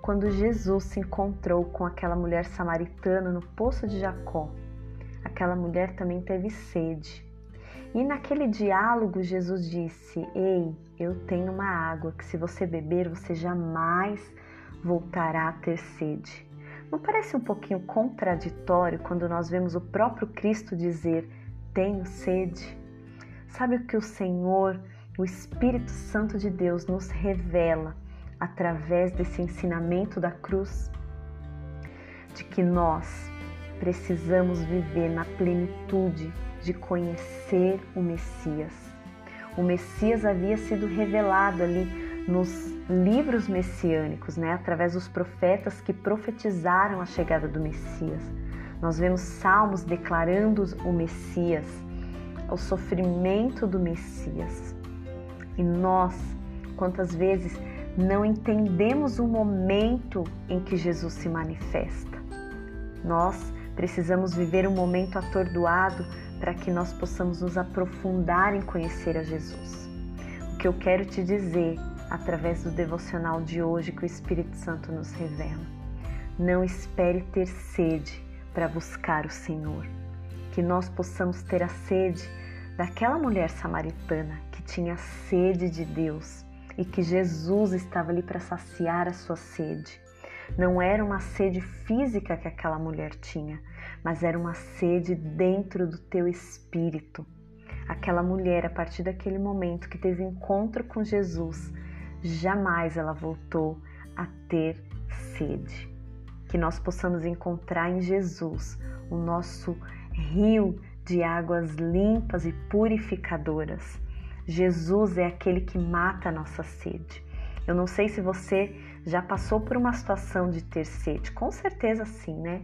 Quando Jesus se encontrou com aquela mulher samaritana no poço de Jacó. Aquela mulher também teve sede. E naquele diálogo, Jesus disse: Ei, eu tenho uma água que, se você beber, você jamais voltará a ter sede. Não parece um pouquinho contraditório quando nós vemos o próprio Cristo dizer: Tenho sede? Sabe o que o Senhor, o Espírito Santo de Deus, nos revela através desse ensinamento da cruz? De que nós precisamos viver na plenitude de conhecer o Messias. O Messias havia sido revelado ali nos livros messiânicos, né, através dos profetas que profetizaram a chegada do Messias. Nós vemos salmos declarando o Messias, o sofrimento do Messias. E nós, quantas vezes não entendemos o momento em que Jesus se manifesta? Nós precisamos viver um momento atordoado para que nós possamos nos aprofundar em conhecer a Jesus. O que eu quero te dizer através do devocional de hoje que o Espírito Santo nos revela. Não espere ter sede para buscar o Senhor. Que nós possamos ter a sede daquela mulher samaritana que tinha sede de Deus e que Jesus estava ali para saciar a sua sede. Não era uma sede física que aquela mulher tinha, mas era uma sede dentro do teu espírito. Aquela mulher, a partir daquele momento que teve encontro com Jesus, jamais ela voltou a ter sede. Que nós possamos encontrar em Jesus o nosso rio de águas limpas e purificadoras. Jesus é aquele que mata a nossa sede. Eu não sei se você já passou por uma situação de ter sede, com certeza sim, né?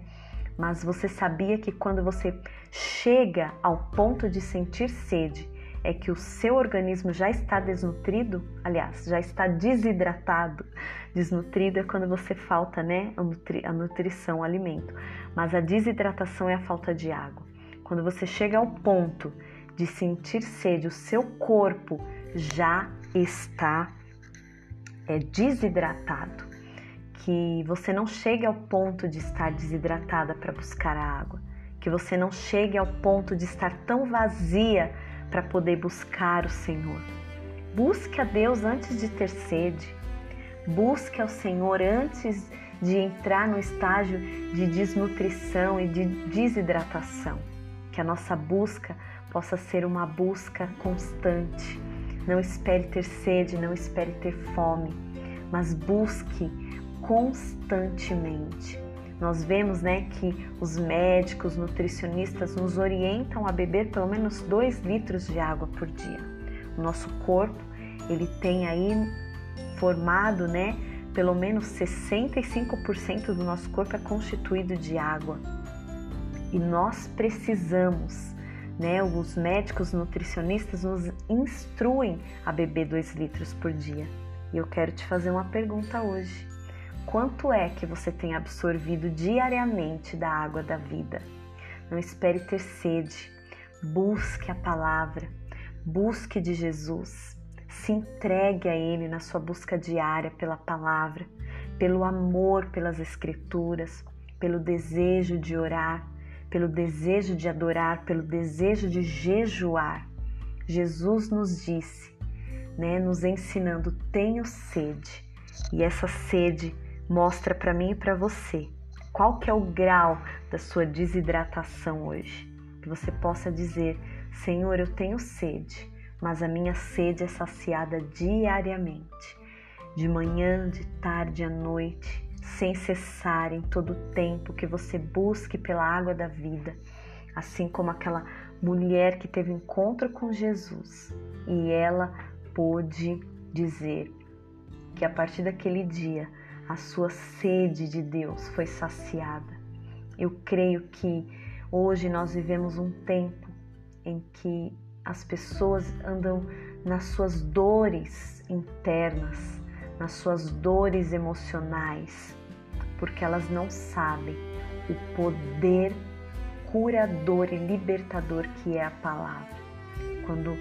Mas você sabia que quando você chega ao ponto de sentir sede, é que o seu organismo já está desnutrido, aliás, já está desidratado. Desnutrido é quando você falta, né, a, nutri a nutrição, o alimento. Mas a desidratação é a falta de água. Quando você chega ao ponto de sentir sede, o seu corpo já está é, desidratado. Que você não chegue ao ponto de estar desidratada para buscar a água. Que você não chegue ao ponto de estar tão vazia para poder buscar o Senhor. Busque a Deus antes de ter sede. Busque ao Senhor antes de entrar no estágio de desnutrição e de desidratação. Que a nossa busca possa ser uma busca constante. Não espere ter sede, não espere ter fome, mas busque constantemente nós vemos né, que os médicos, nutricionistas nos orientam a beber pelo menos 2 litros de água por dia. O nosso corpo ele tem aí formado, né, pelo menos 65% do nosso corpo é constituído de água. e nós precisamos, né? Os médicos nutricionistas nos instruem a beber 2 litros por dia. E eu quero te fazer uma pergunta hoje. Quanto é que você tem absorvido diariamente da água da vida? Não espere ter sede. Busque a palavra, busque de Jesus. Se entregue a Ele na sua busca diária pela palavra, pelo amor pelas Escrituras, pelo desejo de orar, pelo desejo de adorar, pelo desejo de jejuar. Jesus nos disse, né, nos ensinando: tenho sede. E essa sede mostra para mim e para você qual que é o grau da sua desidratação hoje. Que você possa dizer: Senhor, eu tenho sede, mas a minha sede é saciada diariamente, de manhã, de tarde, à noite sem cessar em todo o tempo que você busque pela água da vida, assim como aquela mulher que teve encontro com Jesus e ela pôde dizer que a partir daquele dia a sua sede de Deus foi saciada. Eu creio que hoje nós vivemos um tempo em que as pessoas andam nas suas dores internas, nas suas dores emocionais, porque elas não sabem o poder curador e libertador que é a palavra. Quando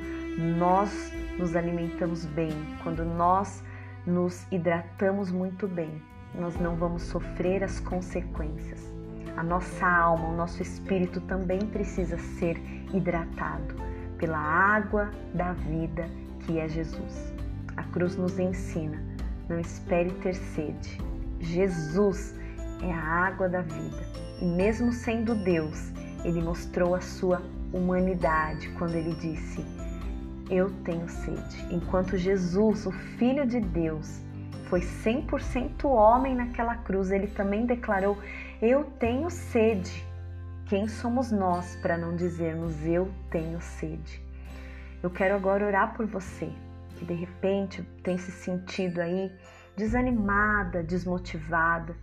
nós nos alimentamos bem, quando nós nos hidratamos muito bem, nós não vamos sofrer as consequências. A nossa alma, o nosso espírito também precisa ser hidratado pela água da vida que é Jesus. A cruz nos ensina: não espere ter sede, Jesus é a água da vida. E mesmo sendo Deus, ele mostrou a sua humanidade quando ele disse: Eu tenho sede. Enquanto Jesus, o Filho de Deus, foi 100% homem naquela cruz, ele também declarou: Eu tenho sede. Quem somos nós para não dizermos eu tenho sede? Eu quero agora orar por você que de repente tem se sentido aí desanimada, desmotivada.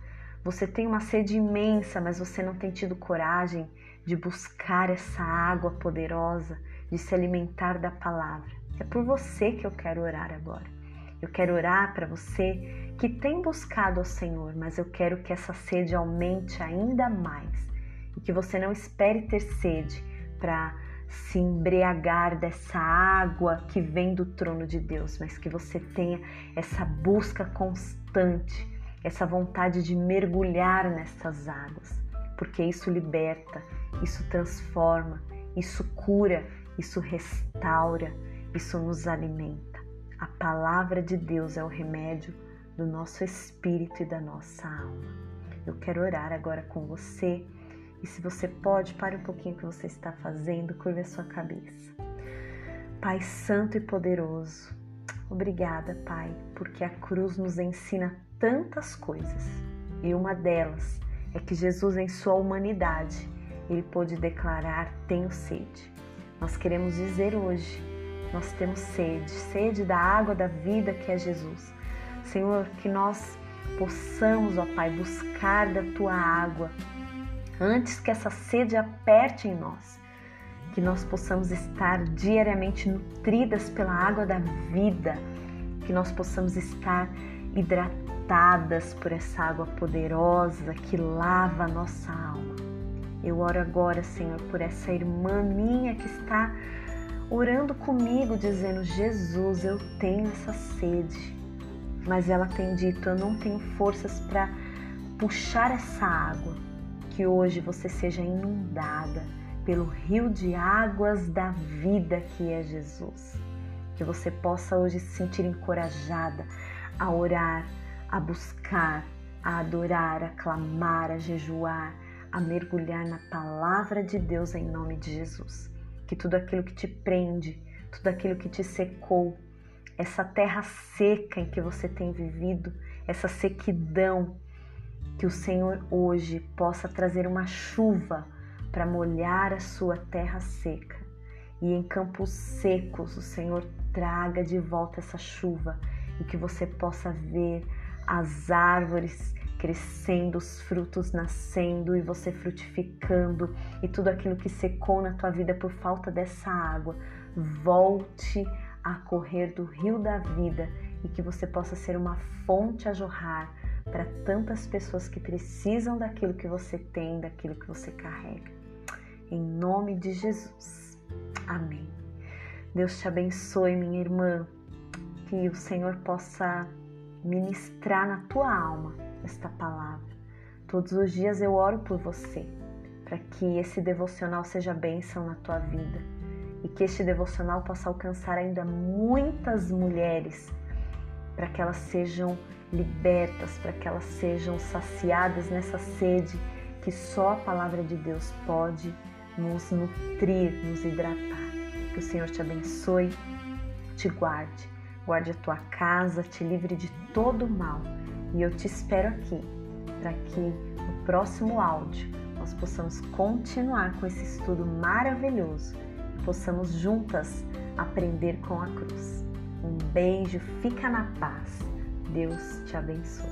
Você tem uma sede imensa, mas você não tem tido coragem de buscar essa água poderosa, de se alimentar da palavra. É por você que eu quero orar agora. Eu quero orar para você que tem buscado ao Senhor, mas eu quero que essa sede aumente ainda mais e que você não espere ter sede para se embriagar dessa água que vem do trono de Deus, mas que você tenha essa busca constante, essa vontade de mergulhar nessas águas, porque isso liberta, isso transforma, isso cura, isso restaura, isso nos alimenta. A palavra de Deus é o remédio do nosso espírito e da nossa alma. Eu quero orar agora com você e se você pode, pare um pouquinho o que você está fazendo, curva a sua cabeça. Pai Santo e Poderoso, obrigada, Pai, porque a cruz nos ensina tantas coisas e uma delas é que Jesus, em sua humanidade, ele pôde declarar: Tenho sede. Nós queremos dizer hoje: nós temos sede, sede da água da vida que é Jesus. Senhor, que nós possamos, ó Pai, buscar da tua água antes que essa sede aperte em nós, que nós possamos estar diariamente nutridas pela água da vida, que nós possamos estar hidratadas por essa água poderosa que lava a nossa alma. Eu oro agora, Senhor, por essa irmã minha que está orando comigo, dizendo: Jesus, eu tenho essa sede. Mas ela tem dito: eu não tenho forças para puxar essa água que hoje você seja inundada pelo rio de águas da vida que é Jesus. Que você possa hoje se sentir encorajada a orar, a buscar, a adorar, a clamar, a jejuar, a mergulhar na palavra de Deus em nome de Jesus. Que tudo aquilo que te prende, tudo aquilo que te secou, essa terra seca em que você tem vivido, essa sequidão que o Senhor hoje possa trazer uma chuva para molhar a sua terra seca. E em campos secos, o Senhor traga de volta essa chuva e que você possa ver as árvores crescendo, os frutos nascendo e você frutificando e tudo aquilo que secou na tua vida por falta dessa água volte a correr do rio da vida e que você possa ser uma fonte a jorrar para tantas pessoas que precisam daquilo que você tem, daquilo que você carrega. Em nome de Jesus. Amém. Deus te abençoe, minha irmã. Que o Senhor possa ministrar na tua alma esta palavra. Todos os dias eu oro por você, para que esse devocional seja bênção na tua vida e que este devocional possa alcançar ainda muitas mulheres, para que elas sejam libertas, para que elas sejam saciadas nessa sede que só a palavra de Deus pode nos nutrir, nos hidratar. Que o Senhor te abençoe, te guarde, guarde a tua casa, te livre de todo mal. E eu te espero aqui para que no próximo áudio nós possamos continuar com esse estudo maravilhoso e possamos juntas aprender com a cruz. Um beijo, fica na paz. Deus te abençoe.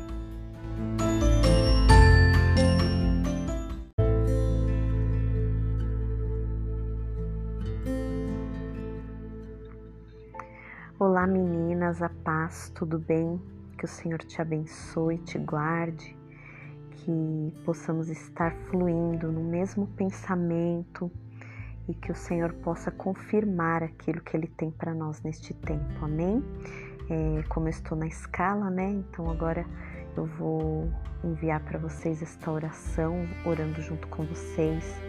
Olá meninas, a paz, tudo bem? Que o Senhor te abençoe, te guarde, que possamos estar fluindo no mesmo pensamento e que o Senhor possa confirmar aquilo que Ele tem para nós neste tempo, amém? é, como eu estou na escala, né? Então agora eu vou enviar para vocês esta oração, orando junto com vocês.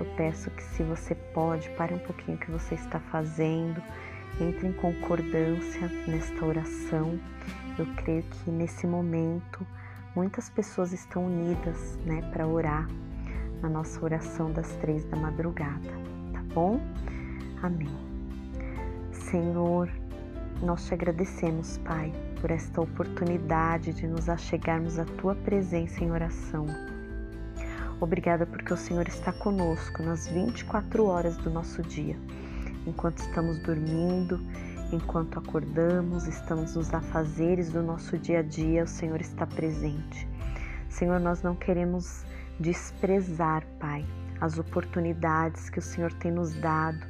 Eu peço que se você pode, pare um pouquinho o que você está fazendo, entre em concordância nesta oração. Eu creio que nesse momento muitas pessoas estão unidas, né, para orar na nossa oração das três da madrugada, tá bom? Amém. Senhor, nós te agradecemos, Pai, por esta oportunidade de nos achegarmos à tua presença em oração. Obrigada porque o Senhor está conosco nas 24 horas do nosso dia, enquanto estamos dormindo, enquanto acordamos, estamos nos afazeres do nosso dia a dia, o Senhor está presente. Senhor, nós não queremos desprezar, Pai, as oportunidades que o Senhor tem nos dado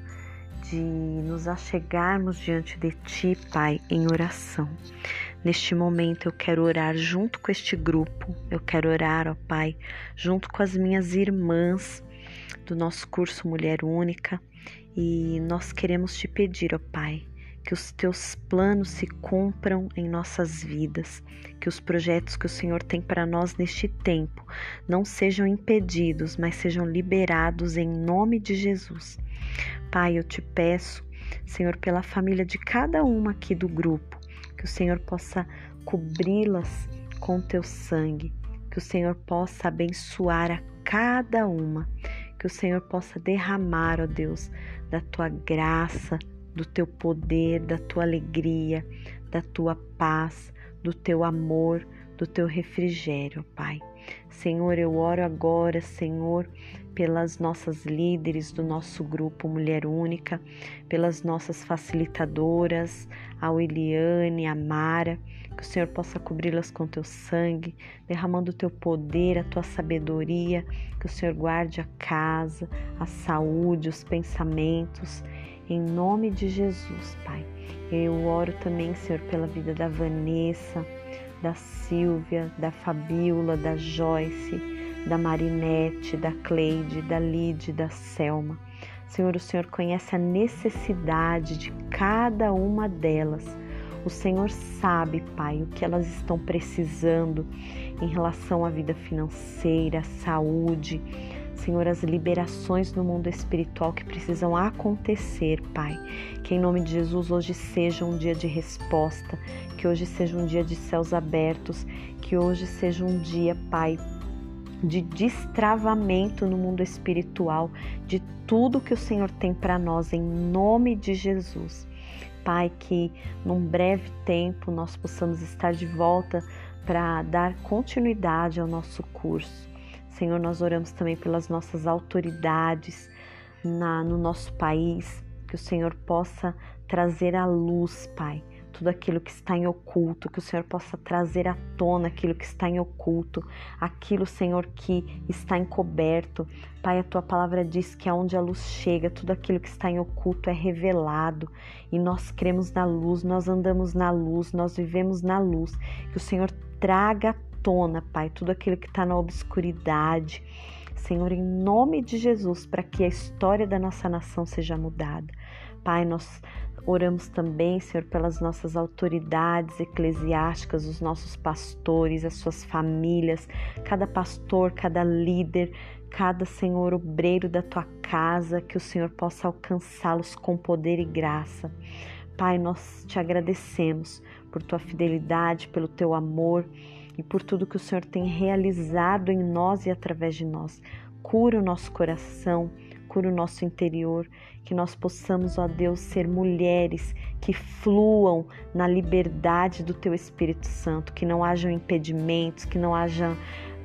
de nos achegarmos diante de Ti, Pai, em oração. Neste momento eu quero orar junto com este grupo, eu quero orar, ó Pai, junto com as minhas irmãs do nosso curso Mulher Única e nós queremos te pedir, ó Pai, que os teus planos se cumpram em nossas vidas, que os projetos que o Senhor tem para nós neste tempo não sejam impedidos, mas sejam liberados em nome de Jesus. Pai, eu te peço, Senhor, pela família de cada uma aqui do grupo, que o Senhor possa cobri-las com teu sangue, que o Senhor possa abençoar a cada uma, que o Senhor possa derramar, ó Deus, da tua graça, do teu poder, da tua alegria, da tua paz, do teu amor, do teu refrigério, Pai. Senhor, eu oro agora, Senhor, pelas nossas líderes do nosso grupo Mulher Única, pelas nossas facilitadoras, a Eliane, a Mara, que o Senhor possa cobri-las com teu sangue, derramando o teu poder, a tua sabedoria, que o Senhor guarde a casa, a saúde, os pensamentos, em nome de Jesus, Pai. Eu oro também, Senhor, pela vida da Vanessa, da Silvia, da Fabiola, da Joyce, da Marinette, da Cleide, da Lide, da Selma. Senhor, o Senhor conhece a necessidade de cada uma delas. O Senhor sabe, Pai, o que elas estão precisando em relação à vida financeira, saúde. Senhor, as liberações no mundo espiritual que precisam acontecer, Pai. Que em nome de Jesus hoje seja um dia de resposta, que hoje seja um dia de céus abertos, que hoje seja um dia, Pai, de destravamento no mundo espiritual, de tudo que o Senhor tem para nós, em nome de Jesus. Pai, que num breve tempo nós possamos estar de volta para dar continuidade ao nosso curso. Senhor, nós oramos também pelas nossas autoridades na, no nosso país, que o Senhor possa trazer à luz, Pai, tudo aquilo que está em oculto, que o Senhor possa trazer à tona aquilo que está em oculto, aquilo, Senhor, que está encoberto. Pai, a tua palavra diz que aonde a luz chega, tudo aquilo que está em oculto é revelado e nós cremos na luz, nós andamos na luz, nós vivemos na luz. Que o Senhor traga à tona, Pai, tudo aquilo que está na obscuridade. Senhor, em nome de Jesus, para que a história da nossa nação seja mudada. Pai, nós Oramos também, Senhor, pelas nossas autoridades eclesiásticas, os nossos pastores, as suas famílias, cada pastor, cada líder, cada Senhor obreiro da tua casa, que o Senhor possa alcançá-los com poder e graça. Pai, nós te agradecemos por tua fidelidade, pelo teu amor e por tudo que o Senhor tem realizado em nós e através de nós. Cura o nosso coração, cura o nosso interior que nós possamos, ó Deus, ser mulheres que fluam na liberdade do Teu Espírito Santo, que não hajam impedimentos, que não hajam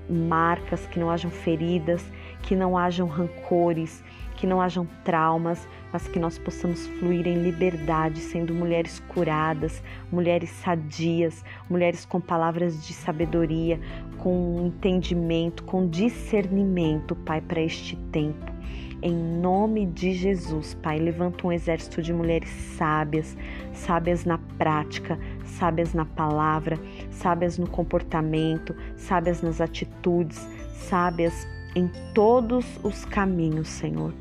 marcas, que não hajam feridas, que não hajam rancores, que não hajam traumas, mas que nós possamos fluir em liberdade, sendo mulheres curadas, mulheres sadias, mulheres com palavras de sabedoria, com entendimento, com discernimento, Pai, para este tempo. Em nome de Jesus, Pai, levanta um exército de mulheres sábias, sábias na prática, sábias na palavra, sábias no comportamento, sábias nas atitudes, sábias em todos os caminhos, Senhor.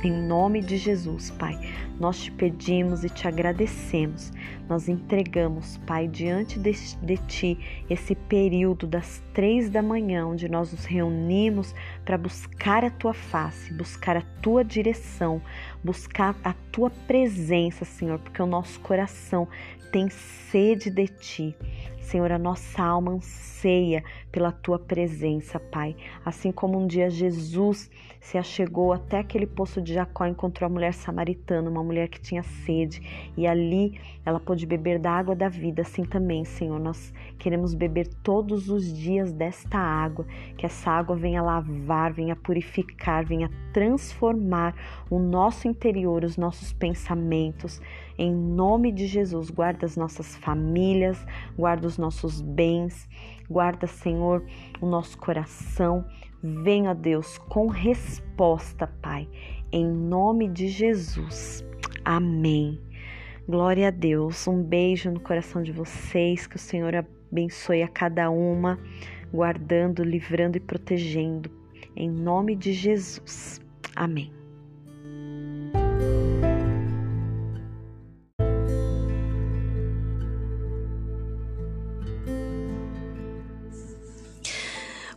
Em nome de Jesus, Pai, nós te pedimos e te agradecemos. Nós entregamos, Pai, diante de, de, Ti esse período das três da manhã, onde nós nos reunimos para buscar a Tua face, buscar a Tua direção, buscar a Tua presença, Senhor, porque o nosso coração tem sede de Ti. Senhor, a nossa alma anseia pela tua presença, Pai. Assim como um dia Jesus se achegou até aquele poço de Jacó, encontrou a mulher samaritana, uma mulher que tinha sede, e ali ela pôde beber da água da vida. Assim também, Senhor, nós queremos beber todos os dias desta água, que essa água venha lavar, venha purificar, venha transformar o nosso interior, os nossos pensamentos. Em nome de Jesus, guarda as nossas famílias, guarda os nossos bens, guarda, Senhor, o nosso coração. Venha, Deus, com resposta, Pai, em nome de Jesus. Amém. Glória a Deus. Um beijo no coração de vocês. Que o Senhor abençoe a cada uma, guardando, livrando e protegendo. Em nome de Jesus. Amém.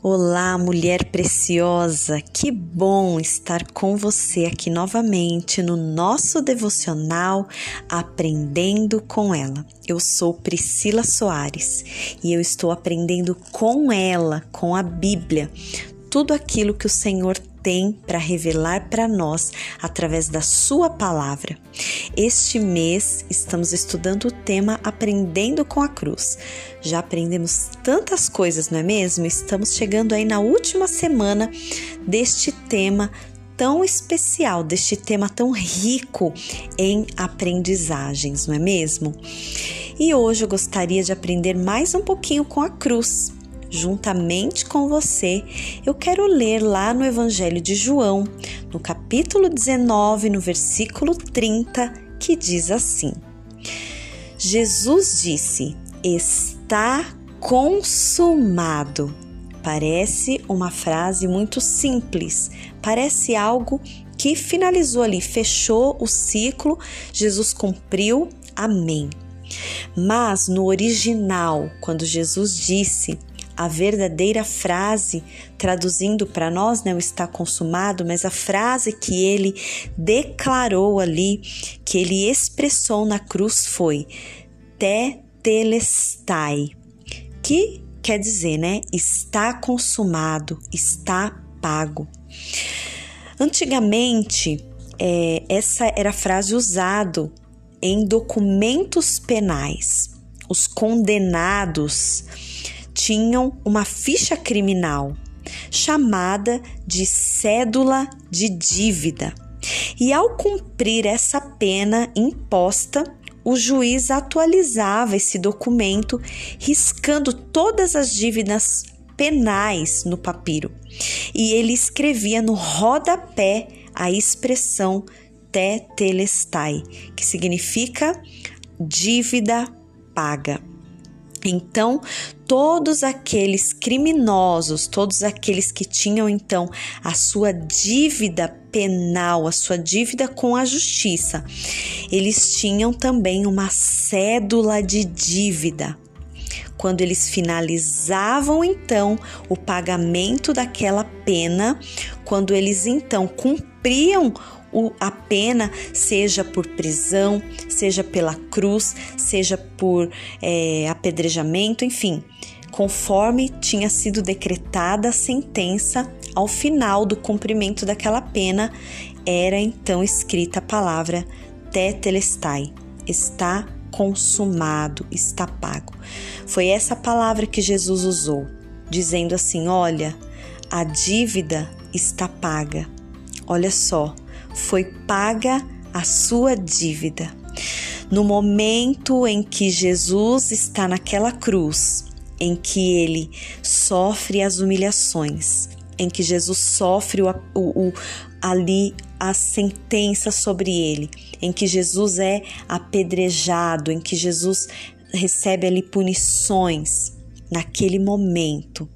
Olá, mulher preciosa, que bom estar com você aqui novamente no nosso devocional Aprendendo com ela. Eu sou Priscila Soares e eu estou aprendendo com ela, com a Bíblia, tudo aquilo que o Senhor tem para revelar para nós através da Sua palavra. Este mês estamos estudando o tema Aprendendo com a Cruz. Já aprendemos tantas coisas, não é mesmo? Estamos chegando aí na última semana deste tema tão especial, deste tema tão rico em aprendizagens, não é mesmo? E hoje eu gostaria de aprender mais um pouquinho com a cruz juntamente com você, eu quero ler lá no Evangelho de João, no capítulo 19, no versículo 30, que diz assim: Jesus disse: Está consumado. Parece uma frase muito simples, parece algo que finalizou ali, fechou o ciclo, Jesus cumpriu, amém. Mas no original, quando Jesus disse a verdadeira frase, traduzindo para nós, né, está consumado, mas a frase que ele declarou ali, que ele expressou na cruz foi tetelestai, que quer dizer, né, está consumado, está pago. Antigamente, é, essa era a frase usada em documentos penais. Os condenados tinham uma ficha criminal chamada de cédula de dívida. E ao cumprir essa pena imposta, o juiz atualizava esse documento, riscando todas as dívidas penais no papiro. E ele escrevia no rodapé a expressão tetelestai, que significa dívida paga. Então, todos aqueles criminosos, todos aqueles que tinham então a sua dívida penal, a sua dívida com a justiça, eles tinham também uma cédula de dívida. Quando eles finalizavam então o pagamento daquela pena, quando eles então cumpriam o, a pena, seja por prisão, seja pela cruz, seja por é, apedrejamento, enfim, conforme tinha sido decretada a sentença, ao final do cumprimento daquela pena, era então escrita a palavra tetelestai, está consumado, está pago. Foi essa palavra que Jesus usou, dizendo assim: olha, a dívida está paga. Olha só, foi paga a sua dívida. No momento em que Jesus está naquela cruz, em que ele sofre as humilhações, em que Jesus sofre o, o, o, ali a sentença sobre ele, em que Jesus é apedrejado, em que Jesus recebe ali punições, naquele momento,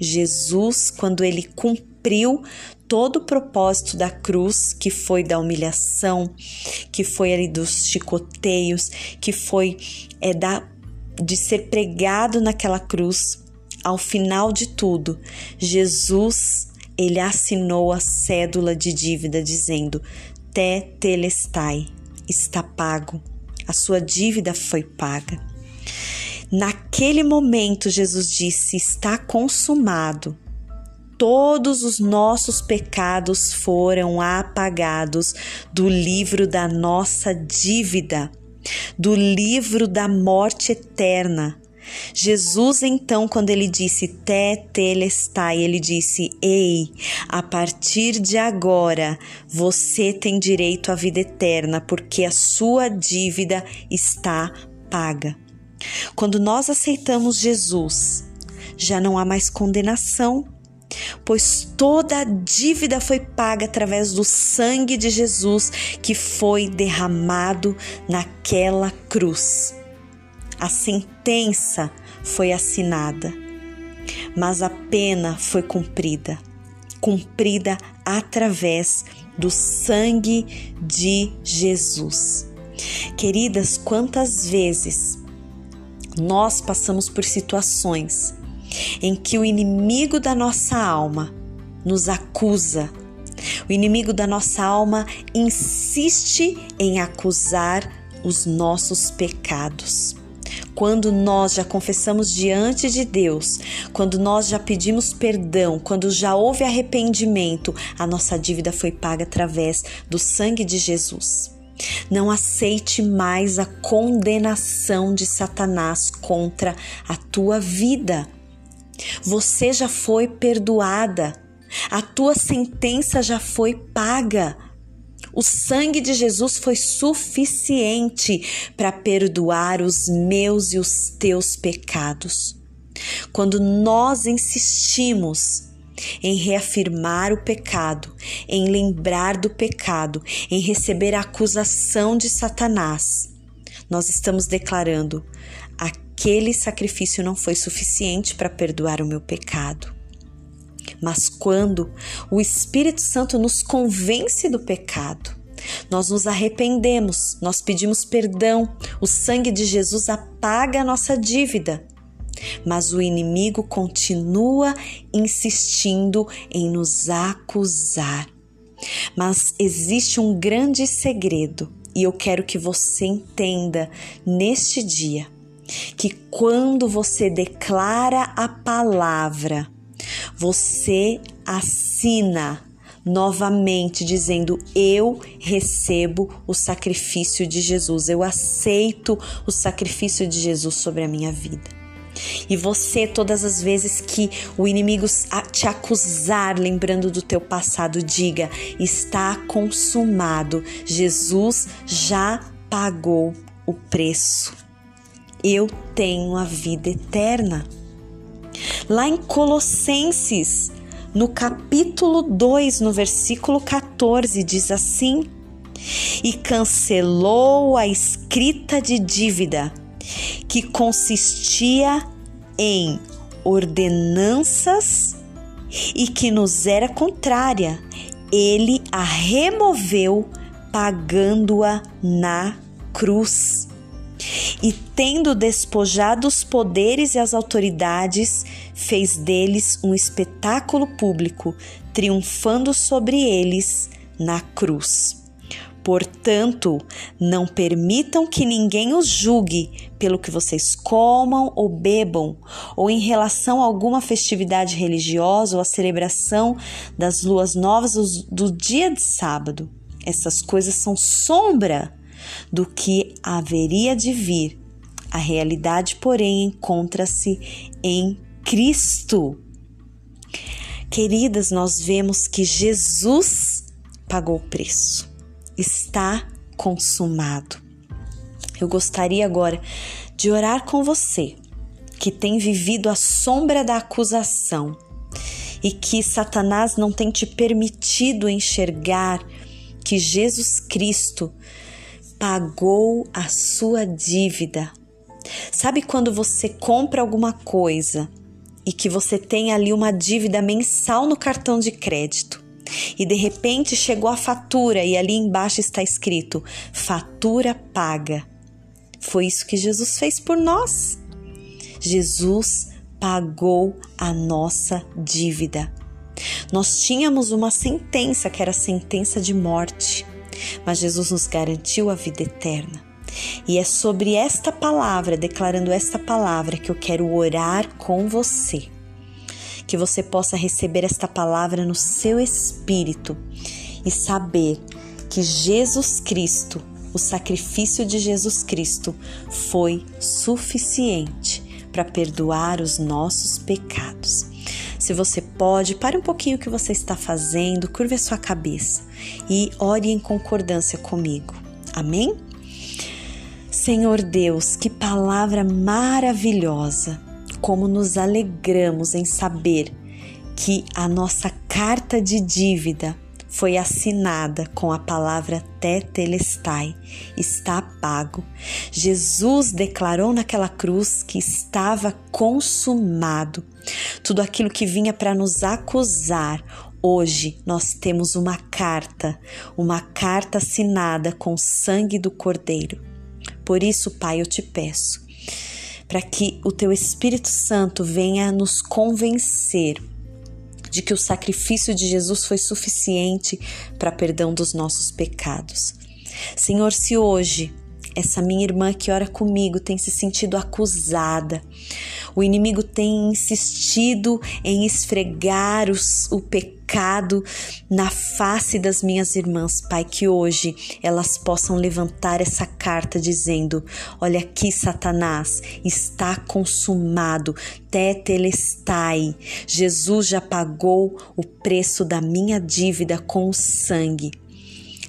Jesus, quando ele cumpriu todo o propósito da cruz, que foi da humilhação, que foi ali dos chicoteios, que foi é, da, de ser pregado naquela cruz, ao final de tudo, Jesus ele assinou a cédula de dívida dizendo: Tetelestai, está pago. A sua dívida foi paga. Naquele momento, Jesus disse: Está consumado todos os nossos pecados foram apagados do livro da nossa dívida, do livro da morte eterna. Jesus, então, quando ele disse tetelestai, ele disse: Ei, a partir de agora você tem direito à vida eterna, porque a sua dívida está paga. Quando nós aceitamos Jesus, já não há mais condenação, pois toda a dívida foi paga através do sangue de Jesus que foi derramado naquela cruz. A sentença foi assinada, mas a pena foi cumprida cumprida através do sangue de Jesus. Queridas, quantas vezes nós passamos por situações em que o inimigo da nossa alma nos acusa. O inimigo da nossa alma insiste em acusar os nossos pecados. Quando nós já confessamos diante de Deus, quando nós já pedimos perdão, quando já houve arrependimento, a nossa dívida foi paga através do sangue de Jesus. Não aceite mais a condenação de Satanás contra a tua vida. Você já foi perdoada. A tua sentença já foi paga. O sangue de Jesus foi suficiente para perdoar os meus e os teus pecados. Quando nós insistimos em reafirmar o pecado, em lembrar do pecado, em receber a acusação de Satanás, nós estamos declarando: aquele sacrifício não foi suficiente para perdoar o meu pecado. Mas quando o Espírito Santo nos convence do pecado, nós nos arrependemos, nós pedimos perdão, o sangue de Jesus apaga a nossa dívida. Mas o inimigo continua insistindo em nos acusar. Mas existe um grande segredo e eu quero que você entenda neste dia que quando você declara a palavra, você assina novamente dizendo: Eu recebo o sacrifício de Jesus, eu aceito o sacrifício de Jesus sobre a minha vida. E você, todas as vezes que o inimigo te acusar, lembrando do teu passado, diga: está consumado. Jesus já pagou o preço. Eu tenho a vida eterna. Lá em Colossenses, no capítulo 2, no versículo 14, diz assim: E cancelou a escrita de dívida, que consistia em ordenanças e que nos era contrária. Ele a removeu, pagando-a na cruz. E tendo despojado os poderes e as autoridades, fez deles um espetáculo público, triunfando sobre eles na cruz. Portanto, não permitam que ninguém os julgue pelo que vocês comam ou bebam, ou em relação a alguma festividade religiosa ou a celebração das luas novas do dia de sábado. Essas coisas são sombra do que haveria de vir. A realidade, porém, encontra-se em Cristo. Queridas, nós vemos que Jesus pagou o preço está consumado. Eu gostaria agora de orar com você que tem vivido a sombra da acusação e que Satanás não tem te permitido enxergar que Jesus Cristo pagou a sua dívida. Sabe quando você compra alguma coisa e que você tem ali uma dívida mensal no cartão de crédito? e de repente chegou a fatura e ali embaixo está escrito: fatura paga. Foi isso que Jesus fez por nós. Jesus pagou a nossa dívida. Nós tínhamos uma sentença que era sentença de morte, mas Jesus nos garantiu a vida eterna. E é sobre esta palavra, declarando esta palavra, que eu quero orar com você que você possa receber esta palavra no seu espírito e saber que Jesus Cristo, o sacrifício de Jesus Cristo, foi suficiente para perdoar os nossos pecados. Se você pode, pare um pouquinho o que você está fazendo, curve a sua cabeça e ore em concordância comigo. Amém? Senhor Deus, que palavra maravilhosa! como nos alegramos em saber que a nossa carta de dívida foi assinada com a palavra tetelestai, está pago. Jesus declarou naquela cruz que estava consumado. Tudo aquilo que vinha para nos acusar, hoje nós temos uma carta, uma carta assinada com o sangue do Cordeiro. Por isso, Pai, eu te peço para que o teu Espírito Santo venha nos convencer de que o sacrifício de Jesus foi suficiente para perdão dos nossos pecados. Senhor, se hoje essa minha irmã que ora comigo tem se sentido acusada. O inimigo tem insistido em esfregar os, o pecado na face das minhas irmãs, Pai, que hoje elas possam levantar essa carta dizendo: Olha aqui, Satanás, está consumado, tetelestai. Jesus já pagou o preço da minha dívida com o sangue.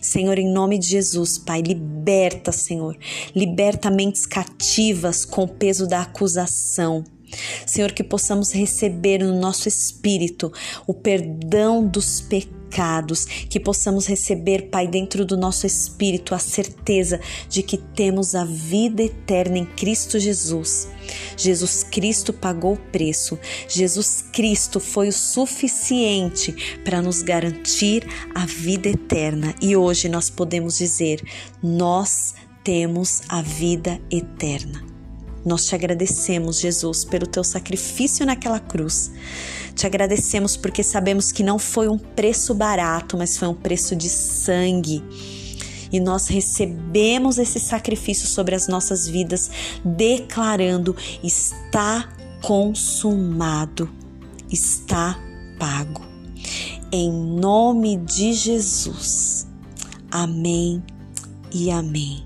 Senhor, em nome de Jesus, Pai, liberta, Senhor, liberta mentes cativas com o peso da acusação. Senhor, que possamos receber no nosso espírito o perdão dos pecados pecados, que possamos receber, Pai, dentro do nosso espírito a certeza de que temos a vida eterna em Cristo Jesus. Jesus Cristo pagou o preço, Jesus Cristo foi o suficiente para nos garantir a vida eterna e hoje nós podemos dizer: nós temos a vida eterna. Nós te agradecemos, Jesus, pelo teu sacrifício naquela cruz. Te agradecemos porque sabemos que não foi um preço barato, mas foi um preço de sangue. E nós recebemos esse sacrifício sobre as nossas vidas, declarando: está consumado, está pago. Em nome de Jesus. Amém e amém.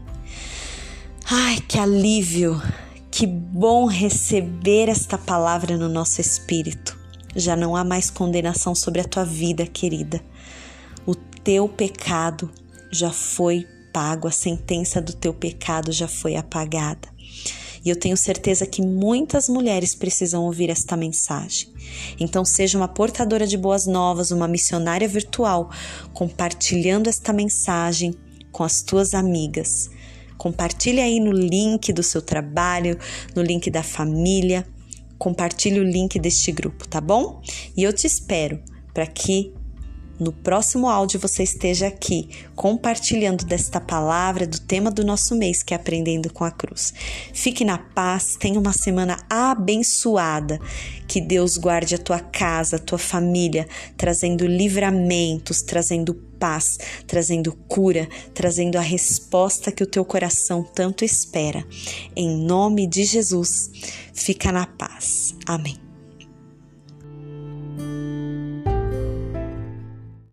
Ai, que alívio! Que bom receber esta palavra no nosso espírito. Já não há mais condenação sobre a tua vida, querida. O teu pecado já foi pago, a sentença do teu pecado já foi apagada. E eu tenho certeza que muitas mulheres precisam ouvir esta mensagem. Então, seja uma portadora de boas novas, uma missionária virtual, compartilhando esta mensagem com as tuas amigas. Compartilhe aí no link do seu trabalho, no link da família. Compartilhe o link deste grupo, tá bom? E eu te espero para que no próximo áudio você esteja aqui compartilhando desta palavra, do tema do nosso mês, que é Aprendendo com a Cruz. Fique na paz, tenha uma semana abençoada. Que Deus guarde a tua casa, a tua família, trazendo livramentos, trazendo paz, trazendo cura, trazendo a resposta que o teu coração tanto espera. Em nome de Jesus, fica na paz. Amém.